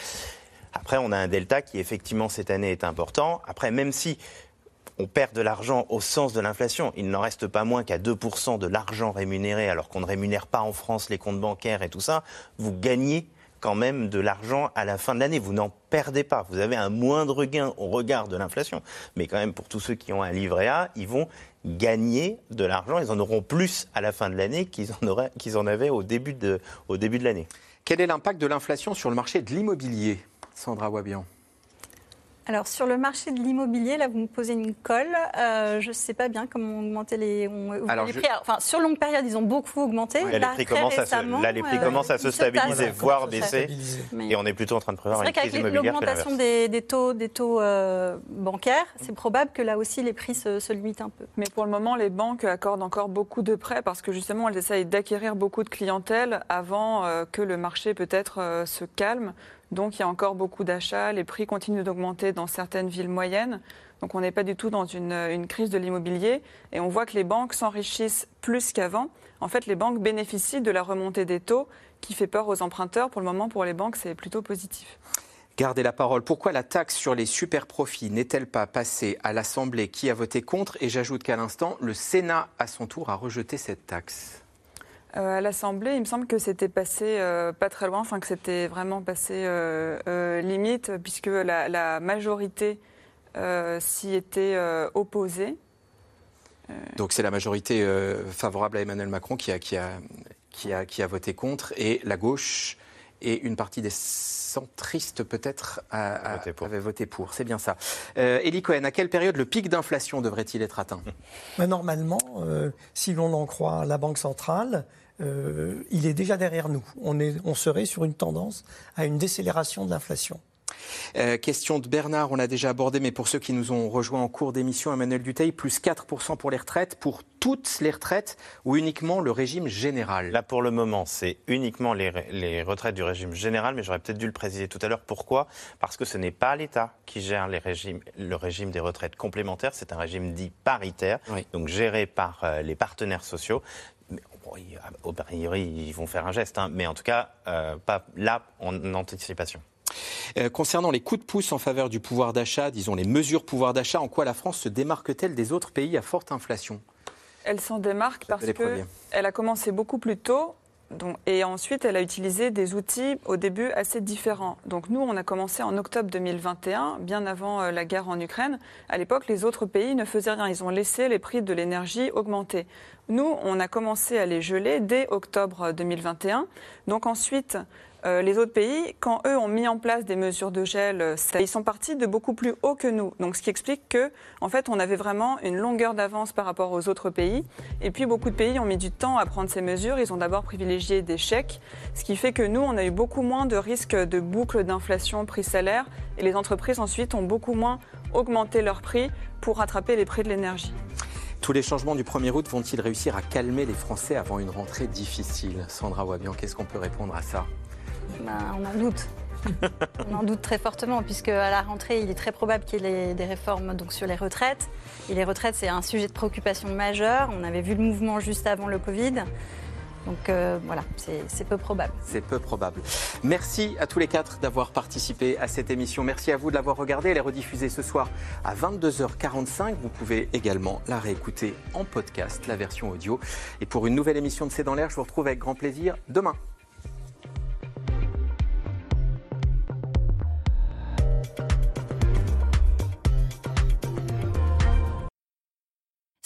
Speaker 6: Après, on a un delta qui, effectivement, cette année est important. Après, même si on perd de l'argent au sens de l'inflation. Il n'en reste pas moins qu'à 2% de l'argent rémunéré, alors qu'on ne rémunère pas en France les comptes bancaires et tout ça. Vous gagnez quand même de l'argent à la fin de l'année. Vous n'en perdez pas. Vous avez un moindre gain au regard de l'inflation. Mais quand même, pour tous ceux qui ont un livret A, ils vont gagner de l'argent. Ils en auront plus à la fin de l'année qu'ils en, avaient au début de l'année.
Speaker 2: Quel est l'impact de l'inflation sur le marché de l'immobilier? Sandra Wabian.
Speaker 5: Alors sur le marché de l'immobilier, là vous me posez une colle. Euh, je ne sais pas bien comment augmenter les, prix. enfin, sur longue période, ils ont beaucoup augmenté.
Speaker 6: là, les prix, commencent, à se, les prix commencent à se stabiliser, voire baisser. Et on est plutôt en train de prévoir une crise immobilière.
Speaker 5: L'augmentation des, des, taux, des taux euh, bancaires, c'est probable que là aussi les prix se, se, limitent un peu.
Speaker 4: Mais pour le moment, les banques accordent encore beaucoup de prêts parce que justement elles essayent d'acquérir beaucoup de clientèle avant euh, que le marché peut-être se calme. Donc il y a encore beaucoup d'achats, les prix continuent d'augmenter dans certaines villes moyennes. Donc on n'est pas du tout dans une, crise de l'immobilier et on voit que les banques s'enrichissent plus qu'avant. En fait, les banques bénéficient de la remontée des taux qui fait peur aux emprunteurs. Pour le moment, pour les banques, c'est plutôt positif.
Speaker 2: Gardez la parole. Pourquoi la taxe sur les super profits n'est-elle pas passée à l'Assemblée? Qui a voté contre? Et j'ajoute qu'à l'instant, le Sénat, à son tour, a rejeté cette taxe.
Speaker 4: Euh, à l'Assemblée, il me semble que c'était passé euh, pas très loin, enfin que c'était vraiment passé euh, limite, puisque la, majorité s'y était opposé.
Speaker 2: Donc c'est la majorité favorable à Emmanuel Macron qui a, qui, a, qui, a, qui a voté contre et la gauche et une partie des centristes peut-être avaient voté pour. C'est bien ça. Euh, Elie Cohen, à quelle période le pic d'inflation devrait-il être atteint?
Speaker 3: Normalement, euh, si l'on en croit la Banque centrale, euh, il est déjà derrière nous. On, est, on serait sur une tendance à une décélération de l'inflation.
Speaker 2: Euh, question de Bernard, on l'a déjà abordé, mais pour ceux qui nous ont rejoints en cours d'émission, Emmanuel Duteil, plus 4% pour les retraites, pour toutes les retraites ou uniquement le régime général?
Speaker 6: Là, pour le moment, c'est uniquement les, retraites du régime général, mais j'aurais peut-être dû le préciser tout à l'heure. Pourquoi? Parce que ce n'est pas l'État qui gère les régimes, le régime des retraites complémentaires, c'est un régime dit paritaire, donc géré par euh, les partenaires sociaux. Au priori, ils vont faire un geste, hein, mais en tout cas, euh, pas là en anticipation.
Speaker 2: Euh, concernant les coups de pouce en faveur du pouvoir d'achat, disons les mesures pouvoir d'achat, en quoi la France se démarque-t-elle des autres pays à forte inflation?
Speaker 4: Elle s'en démarque parce qu'elle a commencé beaucoup plus tôt. Et ensuite, elle a utilisé des outils au début assez différents. Donc nous, on a commencé en octobre 2021, bien avant euh, la guerre en Ukraine. À l'époque, les autres pays ne faisaient rien. Ils ont laissé les prix de l'énergie augmenter. Nous, on a commencé à les geler dès octobre 2021. Donc ensuite, euh, les autres pays, quand eux ont mis en place des mesures de gel, euh, ils sont partis de beaucoup plus haut que nous. Donc, ce qui explique que, en fait, on avait vraiment une longueur d'avance par rapport aux autres pays. Et puis, beaucoup de pays ont mis du temps à prendre ces mesures. Ils ont d'abord privilégié des chèques, ce qui fait que nous, on a eu beaucoup moins de risques de boucle d'inflation prix-salaire. Et les entreprises, ensuite, ont beaucoup moins augmenté leurs prix pour rattraper les prix de l'énergie.
Speaker 2: Tous les changements du 1er août vont-ils réussir à calmer les Français avant une rentrée difficile? Sandra Wabian, qu'est-ce qu'on peut répondre à ça?
Speaker 5: On en doute. on en doute très fortement, puisque à la rentrée, il est très probable qu'il y ait des réformes donc, sur les retraites. Et les retraites, c'est un sujet de préoccupation majeur. On avait vu le mouvement juste avant le Covid. Donc euh, voilà, c'est peu probable.
Speaker 2: C'est peu probable. Merci à tous les quatre d'avoir participé à cette émission. Merci à vous de l'avoir regardée. Elle est rediffusée ce soir à 22h45. Vous pouvez également la réécouter en podcast, la version audio. Et pour une nouvelle émission de C'est dans l'air, je vous retrouve avec grand plaisir demain.